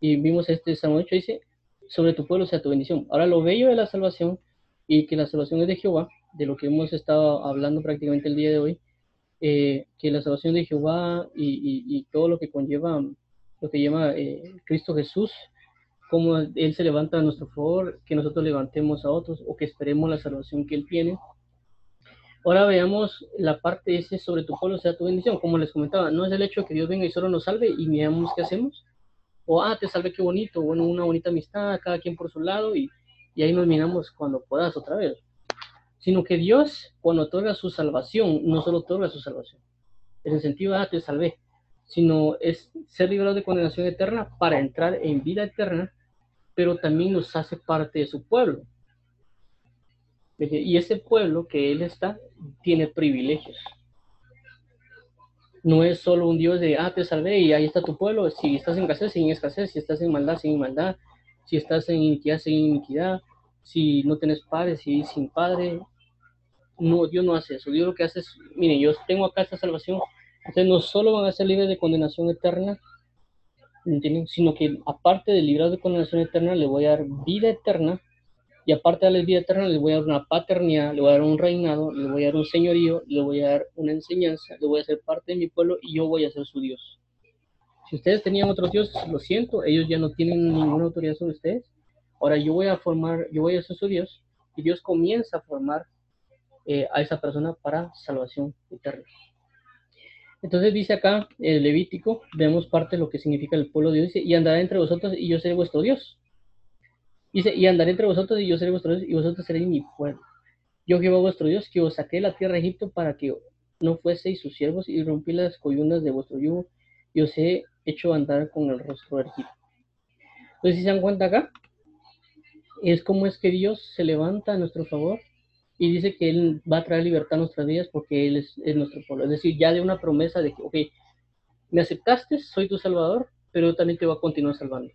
Speaker 1: y vimos este Salmo 8, dice, sobre tu pueblo sea tu bendición. Ahora lo bello de la salvación y que la salvación es de Jehová, de lo que hemos estado hablando prácticamente el día de hoy, eh, que la salvación de Jehová y, y, todo lo que conlleva lo que llama eh, Cristo Jesús, cómo Él se levanta a nuestro favor, que nosotros levantemos a otros o que esperemos la salvación que Él tiene. Ahora veamos la parte ese sobre tu pueblo sea tu bendición. Como les comentaba, no es el hecho de que Dios venga y solo nos salve y miramos qué hacemos. O, ah, te salve, qué bonito. Bueno, una bonita amistad, cada quien por su lado y, y ahí nos miramos cuando puedas otra vez. Sino que Dios, cuando otorga su salvación, no solo otorga su salvación. En el sentido, ah, te salvé sino es ser librado de condenación eterna para entrar en vida eterna, pero también nos hace parte de su pueblo. Y ese pueblo que Él está tiene privilegios. No es solo un Dios de, ah, te salvé y ahí está tu pueblo. Si estás en escasez, sin escasez. Si estás en maldad, sin maldad. Si estás en iniquidad, sin iniquidad. Si no tienes padre, si sin padre. No, Dios no hace eso. Dios lo que hace es, miren, yo tengo acá esta salvación. Ustedes no solo van a ser libres de condenación eterna, sino que aparte de librar de condenación eterna, le voy a dar vida eterna y aparte de la vida eterna, les voy a dar una paternidad, le voy a dar un reinado, le voy a dar un señorío, le voy a dar una enseñanza, le voy a hacer parte de mi pueblo y yo voy a ser su Dios. Si ustedes tenían otros dioses, lo siento, ellos ya no tienen ninguna autoridad sobre ustedes. Ahora yo voy a formar, yo voy a ser su Dios y Dios comienza a formar eh, a esa persona para salvación eterna. Entonces dice acá el Levítico, vemos parte de lo que significa el pueblo de Dios, y andará entre vosotros y yo seré vuestro Dios. Dice, y andaré entre vosotros y yo seré vuestro Dios y vosotros seréis mi pueblo. Yo Jehová vuestro Dios, que os saqué de la tierra de Egipto para que no fueseis sus siervos y rompí las coyundas de vuestro yugo y os he hecho andar con el rostro erguido. Entonces, si se dan cuenta acá, es como es que Dios se levanta a nuestro favor y dice que Él va a traer libertad a nuestras vidas porque Él es, es nuestro pueblo. Es decir, ya de una promesa de que, ok, me aceptaste, soy tu salvador, pero también te voy a continuar salvando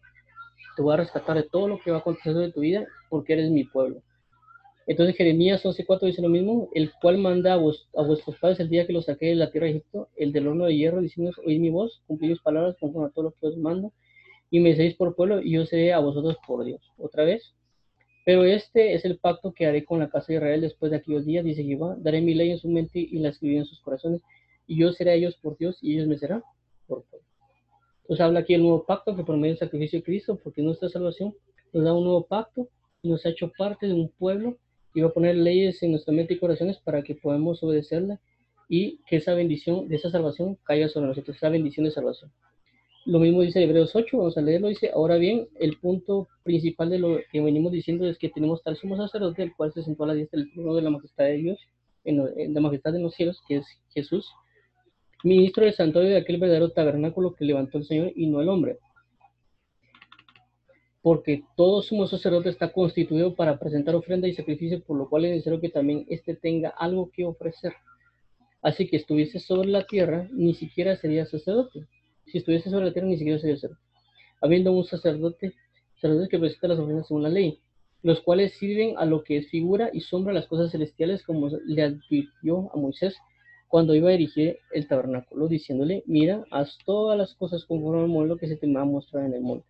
Speaker 1: te voy a rescatar de todo lo que va a acontecer de tu vida porque eres mi pueblo. Entonces Jeremías 11.4 dice lo mismo, el cual manda a, vuestros padres el día que los saqué de la tierra de Egipto, el del horno de hierro, diciendo, oíd mi voz, cumplid mis palabras conforme a todo lo que os mando, y me seréis por pueblo, y yo seré a vosotros por Dios. Otra vez. Pero este es el pacto que haré con la casa de Israel después de aquellos días, dice Jehová, daré mi ley en su mente y la escribiré en sus corazones, y yo seré a ellos por Dios, y ellos me serán por pueblo. Nos habla aquí el nuevo pacto que por medio del sacrificio de Cristo, porque nuestra salvación nos da un nuevo pacto nos ha hecho parte de un pueblo y va a poner leyes en nuestra mente y corazones para que podamos obedecerla y que esa bendición de esa salvación caiga sobre nosotros, esa bendición de salvación. Lo mismo dice Hebreos 8, vamos a leerlo, dice, ahora bien, el punto principal de lo que venimos diciendo es que tenemos tal sumo sacerdote, el cual se sentó a la diestra del trono de la majestad de Dios, en, en la majestad de los cielos, que es Jesús, ministro del santuario de aquel verdadero tabernáculo que levantó el Señor y no el hombre. Porque todo sumo sacerdote está constituido para presentar ofrenda y sacrificio, por lo cual es necesario que también éste tenga algo que ofrecer. Así que estuviese sobre la tierra, ni siquiera sería sacerdote. Si estuviese sobre la tierra, ni siquiera sería sacerdote. Habiendo un sacerdote, sacerdote que presenta las ofrendas según la ley, los cuales sirven a lo que es figura y sombra las cosas celestiales, como le advirtió a Moisés cuando iba a dirigir el tabernáculo, diciéndole, mira, haz todas las cosas conforme al modelo que se te va a mostrar en el monte.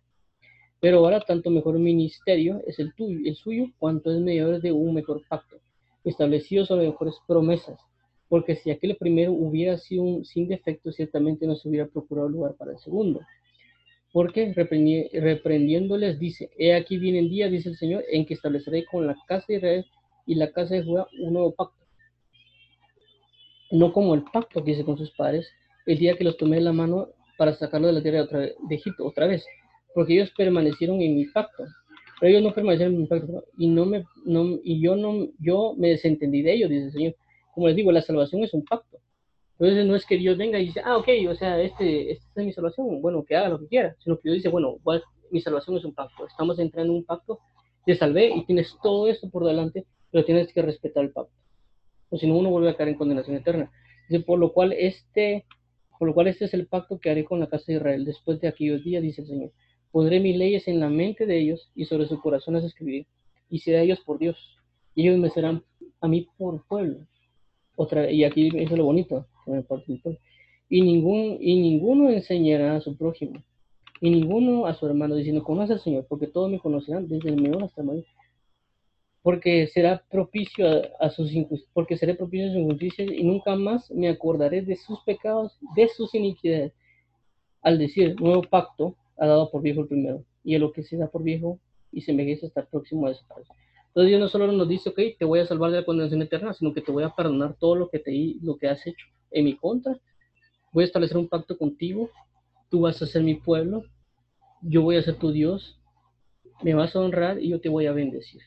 Speaker 1: Pero ahora tanto mejor ministerio es el tuyo, el suyo, cuanto es mediador de un mejor pacto, establecido sobre mejores promesas. Porque si aquel primero hubiera sido un, sin defecto, ciertamente no se hubiera procurado lugar para el segundo. Porque reprendiéndoles dice, he aquí viene el día, dice el Señor, en que estableceré con la casa de Israel y la casa de Judá un nuevo pacto no como el pacto que hice con sus padres el día que los tomé de la mano para sacarlo de la tierra de, Egipto otra vez, porque ellos permanecieron en mi pacto, pero ellos no permanecieron en mi pacto y no me no, y yo no yo me desentendí de ellos, dice el Señor. Como les digo, la salvación es un pacto. Entonces no es que Dios venga y dice, ah, ok, o sea, este, esta es mi salvación, bueno, que haga lo que quiera, sino que Dios dice, bueno, mi salvación es un pacto, estamos entrando en un pacto, te salvé y tienes todo esto por delante, pero tienes que respetar el pacto o si no uno vuelve a caer en condenación eterna. Dice, por lo cual este, por lo cual este es el pacto que haré con la casa de Israel después de aquellos días, dice el Señor. Pondré mis leyes en la mente de ellos y sobre su corazón las escribiré, y seré ellos por Dios, ellos me serán a mí por pueblo. Otra, y aquí es lo bonito, y, ningún, y ninguno enseñará a su prójimo, y ninguno a su hermano, diciendo, conoce al Señor, porque todos me conocerán, desde el menor hasta el mayor porque será propicio a, sus porque seré propicio a sus injusticias y nunca más me acordaré de sus pecados, de sus iniquidades. Al decir nuevo pacto, ha dado por viejo el primero, y a lo que se da por viejo y se envejece hasta próximo a desaparecer. Entonces Dios no solo nos dice, ok, te voy a salvar de la condenación eterna, sino que te voy a perdonar todo lo que, te, lo que has hecho en mi contra. Voy a establecer un pacto contigo, tú vas a ser mi pueblo, yo voy a ser tu Dios, me vas a honrar y yo te voy a bendecir.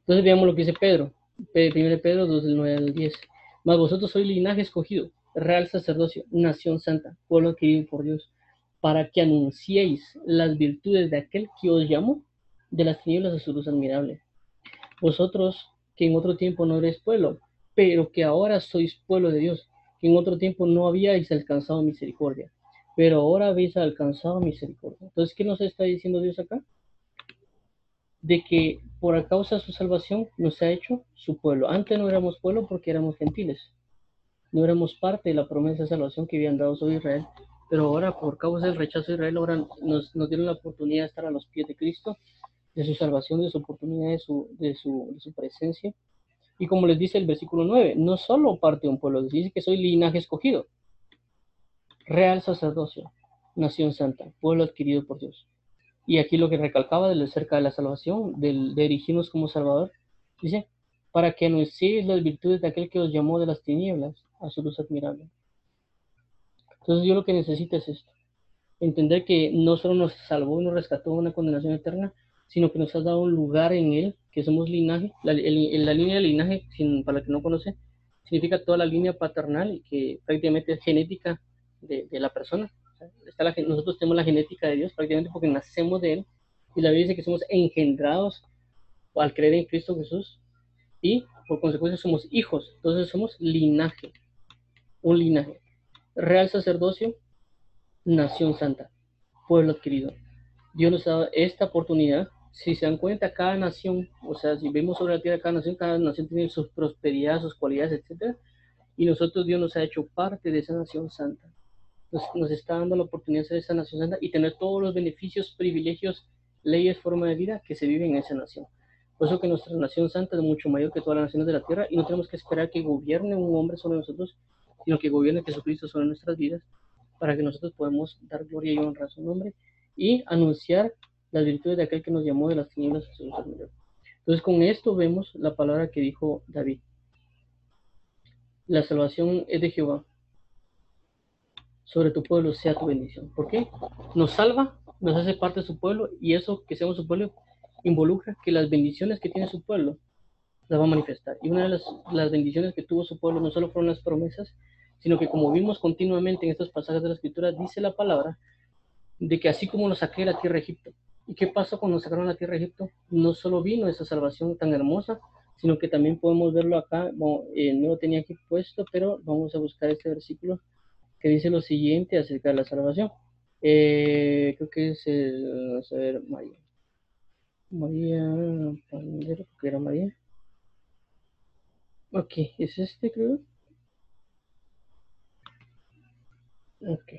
Speaker 1: Entonces veamos lo que dice Pedro. 1 Pedro 2, del 9 al 10. Mas vosotros sois linaje escogido, real sacerdocio, nación santa, pueblo adquirido por Dios, para que anunciéis las virtudes de aquel que os llamó de las tinieblas a su luz admirable. Vosotros que en otro tiempo no eres pueblo, pero que ahora sois pueblo de Dios, en otro tiempo no habíais alcanzado misericordia, pero ahora habéis alcanzado misericordia. Entonces, ¿qué nos está diciendo Dios acá? De que por causa de su salvación nos ha hecho su pueblo. Antes no éramos pueblo porque éramos gentiles. No éramos parte de la promesa de salvación que habían dado sobre Israel. Pero ahora, por causa del rechazo de Israel, ahora nos, nos dieron la oportunidad de estar a los pies de Cristo, de su salvación, de su oportunidad, de su, de su, de su presencia. Y como les dice el versículo 9, no solo parte de un pueblo, dice que soy linaje escogido, real sacerdocio, nación santa, pueblo adquirido por Dios. Y aquí lo que recalcaba de cerca de la salvación, del, de erigirnos como Salvador, dice, para que anunciéis las virtudes de aquel que os llamó de las tinieblas a su luz admirable. Entonces yo lo que necesito es esto, entender que no solo nos salvó y nos rescató de una condenación eterna, sino que nos ha dado un lugar en él, que somos linaje. La, la línea de linaje, sin, para el que no conoce, significa toda la línea paternal y que prácticamente es genética de, de la persona. está la, nosotros tenemos la genética de Dios prácticamente porque nacemos de Él. Y la Biblia dice que somos engendrados al creer en Cristo Jesús y por consecuencia somos hijos. Entonces somos linaje, un linaje. Real sacerdocio, nación santa, pueblo adquirido. Dios nos ha dado esta oportunidad. Si se dan cuenta, cada nación, o sea, si vemos sobre la tierra cada nación, cada nación tiene sus prosperidades, sus cualidades, etc. Y nosotros Dios nos ha hecho parte de esa nación santa nos, está dando la oportunidad de ser esa nación santa y tener todos los beneficios, privilegios, leyes, forma de vida que se viven en esa nación. Por eso que nuestra nación santa es mucho mayor que todas las naciones de la tierra y no tenemos que esperar que gobierne un hombre sobre nosotros, sino que gobierne Jesucristo sobre nuestras vidas para que nosotros podamos dar gloria y honra a su nombre y anunciar las virtudes de aquel que nos llamó de las tinieblas a su Entonces con esto vemos la palabra que dijo David. La salvación es de Jehová, sobre tu pueblo sea tu bendición. ¿Por qué? Nos salva, nos hace parte de su pueblo y eso que seamos su pueblo involucra que las bendiciones que tiene su pueblo las va a manifestar. Y una de las, las bendiciones que tuvo su pueblo no solo fueron las promesas, sino que como vimos continuamente en estos pasajes de la escritura, dice la palabra de que así como nos saqué de la tierra de Egipto. ¿Y qué pasó cuando sacaron la tierra de Egipto? No solo vino esa salvación tan hermosa, sino que también podemos verlo acá, eh, no lo tenía aquí puesto, pero vamos a buscar este versículo que dice lo siguiente acerca de la salvación. Eh, creo que es el, vamos a ver, María. María, que era María. Ok, es este creo. Ok.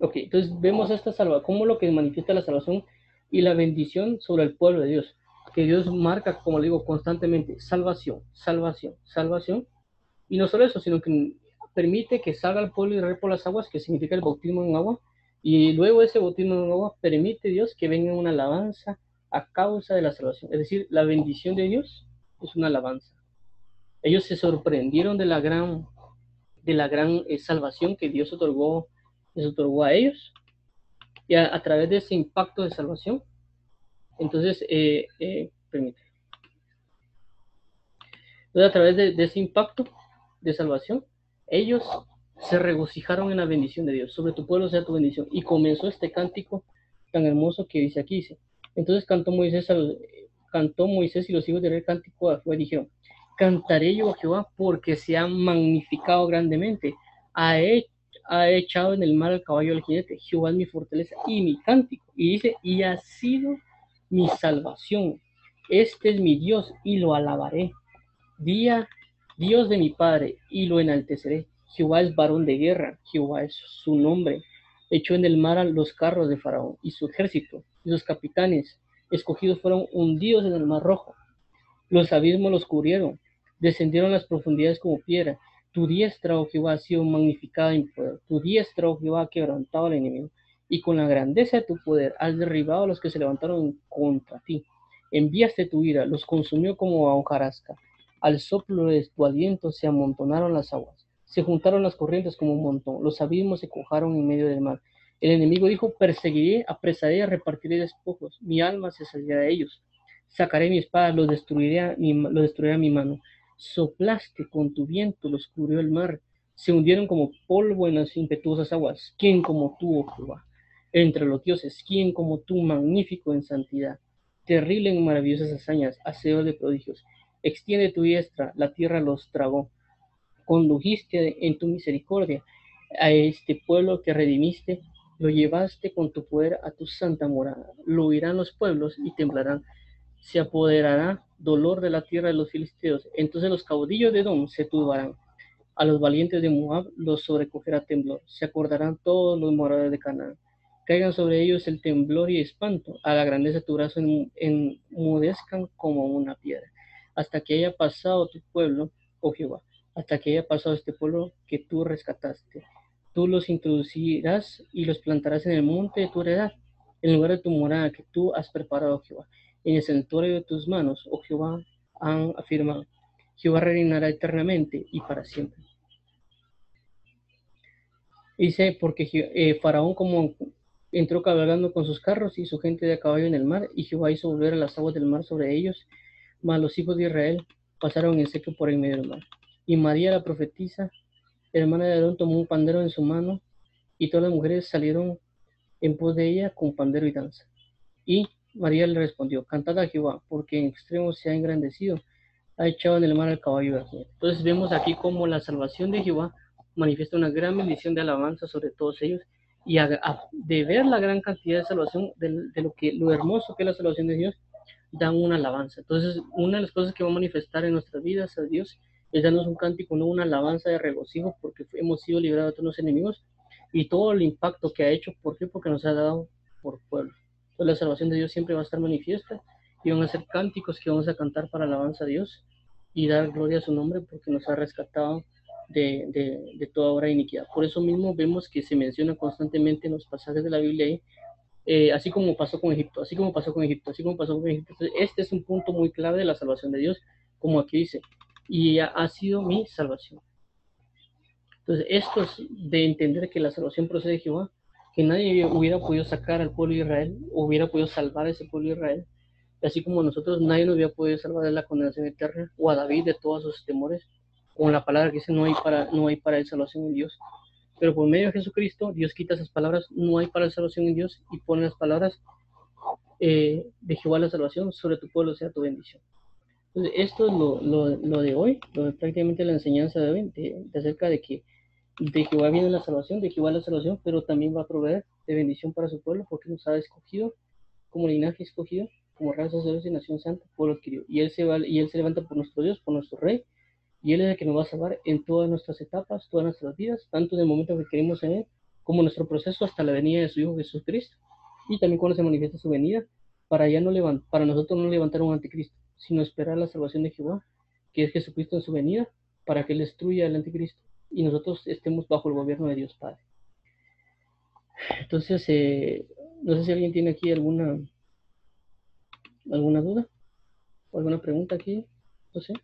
Speaker 1: Ok, entonces vemos esta salvación, como lo que manifiesta la salvación y la bendición sobre el pueblo de Dios. Que Dios marca, como le digo, constantemente, salvación, salvación, salvación. Y no solo eso, sino que permite que salga el pueblo Israel por las aguas, que significa el bautismo en agua, y luego ese bautismo en agua permite Dios que venga una alabanza a causa de la salvación. Es decir, la bendición de Dios es una alabanza. Ellos se sorprendieron de la gran, de la gran eh, salvación que Dios otorgó, les otorgó a ellos, y a, través de ese impacto de salvación, entonces, eh, eh, permite. Entonces, a través de ese impacto de salvación, ellos se regocijaron en la bendición de Dios. Sobre tu pueblo sea tu bendición. Y comenzó este cántico tan hermoso que dice aquí. Dice. Entonces cantó Moisés, cantó Moisés y los hijos de Israel cántico a Jehová. Dijeron, cantaré yo a Jehová porque se ha magnificado grandemente. Ha, ha echado en el mar al caballo del jinete. Jehová es mi fortaleza y mi cántico. Y dice, y ha sido mi salvación. Este es mi Dios y lo alabaré. Día Dios de mi Padre, y lo enalteceré. Jehová es varón de guerra, Jehová es su nombre. Echó en el mar a los carros de Faraón y su ejército, y sus capitanes escogidos fueron hundidos en el mar rojo. Los abismos los cubrieron, descendieron las profundidades como piedra. Tu diestra, oh Jehová, ha sido magnificada en poder. Tu diestra, oh Jehová, ha quebrantado al enemigo. Y con la grandeza de tu poder has derribado a los que se levantaron contra ti. Enviaste tu ira, los consumió como a hojarasca. Al soplo de tu aliento se amontonaron las aguas, se juntaron las corrientes como un montón, los abismos se cojaron en medio del mar. El enemigo dijo, perseguiré, apresaré, repartiré despojos, mi alma se saldrá de ellos. Sacaré mi espada, los destruiré, lo destruiré a mi mano. Soplaste con tu viento, los cubrió el mar. Se hundieron como polvo en las impetuosas aguas. ¿Quién como tú, oh Jehová? Entre los dioses, ¿quién como tú, magnífico en santidad? Terrible en maravillosas hazañas, hacedor de prodigios. Extiende tu diestra, la tierra los tragó. condujiste en tu misericordia a este pueblo que redimiste, lo llevaste con tu poder a tu santa morada. Lo oirán los pueblos y temblarán. Se apoderará dolor de la tierra de los filisteos. Entonces los caudillos de Edom se turbarán. A los valientes de Moab los sobrecogerá temblor. Se acordarán todos los moradores de Canaán. Caigan sobre ellos el temblor y espanto. A la grandeza de tu brazo enmudezcan como una piedra. Hasta que haya pasado tu pueblo, oh Jehová. Hasta que haya pasado este pueblo que tú rescataste. Tú los introducirás y los plantarás en el monte de tu heredad, en lugar de tu morada que tú has preparado, Jehová. En el santuario de tus manos, oh Jehová, han afirmado. Jehová reinará eternamente y para siempre. Dice, porque eh, Faraón como entró cabalgando con sus carros y su gente de caballo en el mar, y Jehová hizo volver a las aguas del mar sobre ellos, mas los hijos de Israel pasaron en seco por el medio del mar. Y María la profetisa hermana de Aarón tomó un pandero en su mano y todas las mujeres salieron en pos de ella con pandero y danza. Y María le respondió, cantad a Jehová, porque en extremo se ha engrandecido, ha echado en el mar al caballo de Entonces vemos aquí como la salvación de Jehová manifiesta una gran bendición de alabanza sobre todos ellos y de ver la gran cantidad de salvación, de, lo que lo hermoso que es la salvación de Dios, dan una alabanza. Entonces, una de las cosas que va a manifestar en nuestras vidas a Dios es darnos un cántico, no una alabanza de regocijo, porque hemos sido librados de todos los enemigos y todo el impacto que ha hecho. ¿Por qué? Porque nos ha dado por pueblo. Entonces la salvación de Dios siempre va a estar manifiesta y van a ser cánticos que vamos a cantar para alabanza a Dios y dar gloria a su nombre porque nos ha rescatado de, de, toda obra de iniquidad. Por eso mismo vemos que se menciona constantemente en los pasajes de la Biblia, eh, así como pasó con Egipto, así como pasó con Egipto, así como pasó con Egipto. este es un punto muy clave de la salvación de Dios, como aquí dice, y ha sido mi salvación. Entonces, esto es de entender que la salvación procede de Jehová, que nadie hubiera podido sacar al pueblo de Israel, hubiera podido salvar a ese pueblo de Israel, y así como nosotros, nadie nos hubiera podido salvar de la condenación eterna, o a David de todos sus temores, con la palabra que dice, no hay para, no hay para él salvación en Dios. Pero por medio de Jesucristo, Dios quita esas palabras, no hay para salvación en Dios, y pone las palabras eh, de Jehová la salvación, sobre tu pueblo sea tu bendición. Entonces, esto es lo, lo, lo de hoy, lo de prácticamente la enseñanza de hoy, de, acerca de que de Jehová viene la salvación, de Jehová la salvación, pero también va a proveer de bendición para su pueblo, porque nos ha escogido como linaje escogido, como raza de y nación santa, pueblo adquirido. Y él se va, y él se levanta por nuestro Dios, por nuestro Rey, y él es el que nos va a salvar en todas nuestras etapas, todas nuestras vidas, tanto en el momento que queremos en él, como nuestro proceso hasta la venida de su Hijo Jesucristo, y también cuando se manifiesta su venida, para ya no levantar, para nosotros no levantar un anticristo, sino esperar la salvación de Jehová, que es Jesucristo en su venida, para que Él destruya al anticristo y nosotros estemos bajo el gobierno de Dios Padre. Entonces, eh, no sé si alguien tiene aquí alguna alguna duda o alguna pregunta aquí, no sé.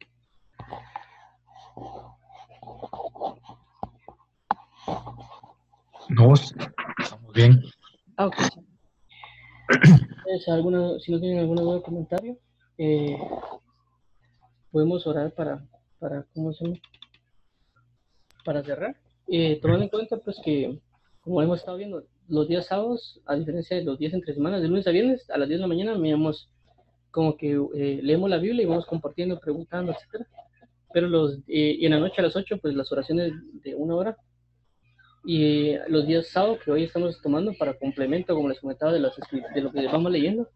Speaker 2: No, estamos bien.
Speaker 1: Ah, ok. alguna, si no tienen alguna duda o comentario. Eh, podemos orar para, para, ¿cómo se llama? Para cerrar. Eh, tomando en cuenta, pues, que, como hemos estado viendo, los días sábados, a diferencia de los días entre semanas, de lunes a viernes, a las 10 de la mañana, miramos como que eh, leemos la Biblia y vamos compartiendo, preguntando, etcétera. Pero los, y en la noche a las 8, pues las oraciones de una hora. Y los días sábados, que hoy estamos tomando para complemento, como les comentaba, de, de lo que vamos leyendo,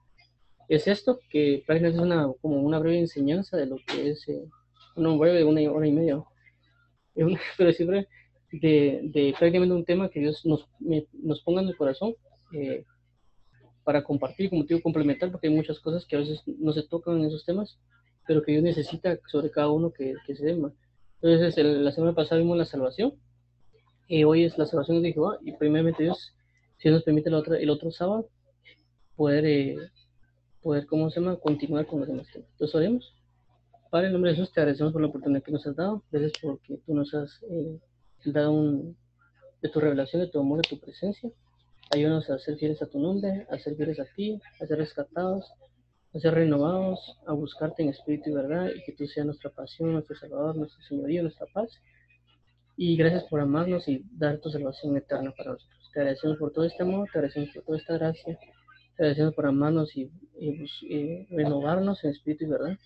Speaker 1: es esto, que prácticamente es una, como una breve enseñanza de lo que es, eh, no breve, de una hora y media, pero siempre de, de, prácticamente un tema que Dios nos, ponga en el corazón eh, para compartir, como digo, complementar, porque hay muchas cosas que a veces no se tocan en esos temas, pero que Dios necesita sobre cada uno que, que se dé Entonces, la semana pasada vimos la salvación, y hoy es la salvación de Jehová, y primeramente Dios, si nos permite el otro, el otro sábado, poder eh, poder, ¿cómo se llama?, continuar con los demás temas. Entonces, oremos. Padre, en nombre de Jesús, te agradecemos por la oportunidad que nos has dado. Gracias porque tú nos has eh, dado un, de tu revelación, de tu amor, de tu presencia. Ayúdanos a ser fieles a tu nombre, a ser fieles a ti, a ser rescatados, a ser renovados, a buscarte en espíritu y verdad, y que tú seas nuestra pasión, nuestro Salvador, nuestro Señorío, nuestra paz. Y gracias por amarnos y dar tu salvación eterna para nosotros. Te agradecemos por todo este amor, te agradecemos por toda esta gracia. Te agradecemos por amarnos y, y, renovarnos en espíritu y verdad.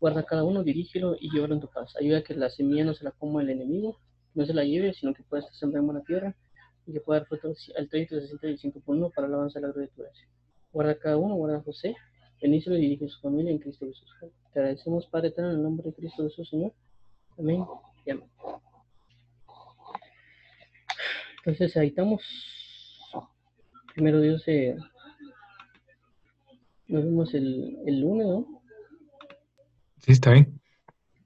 Speaker 1: Guarda cada uno, dirígelo y llévalo en tu paz. Ayuda a que la semilla no se la coma el enemigo, no se la lleve, sino que pueda estar sembrada en buena tierra y que pueda dar fruto al 30, 60 y 5 por uno para alabanza de la gloria de tu gracia. Guarda cada uno, guarda a José, bendícelo y dirige a su familia en Cristo Jesús. Te agradecemos, Padre eterno, en el nombre de Cristo Jesús, Señor. Amén y amén. Entonces ahí estamos. Primero Dios, eh, nos vemos el, el lunes, ¿no?
Speaker 2: Sí, está bien.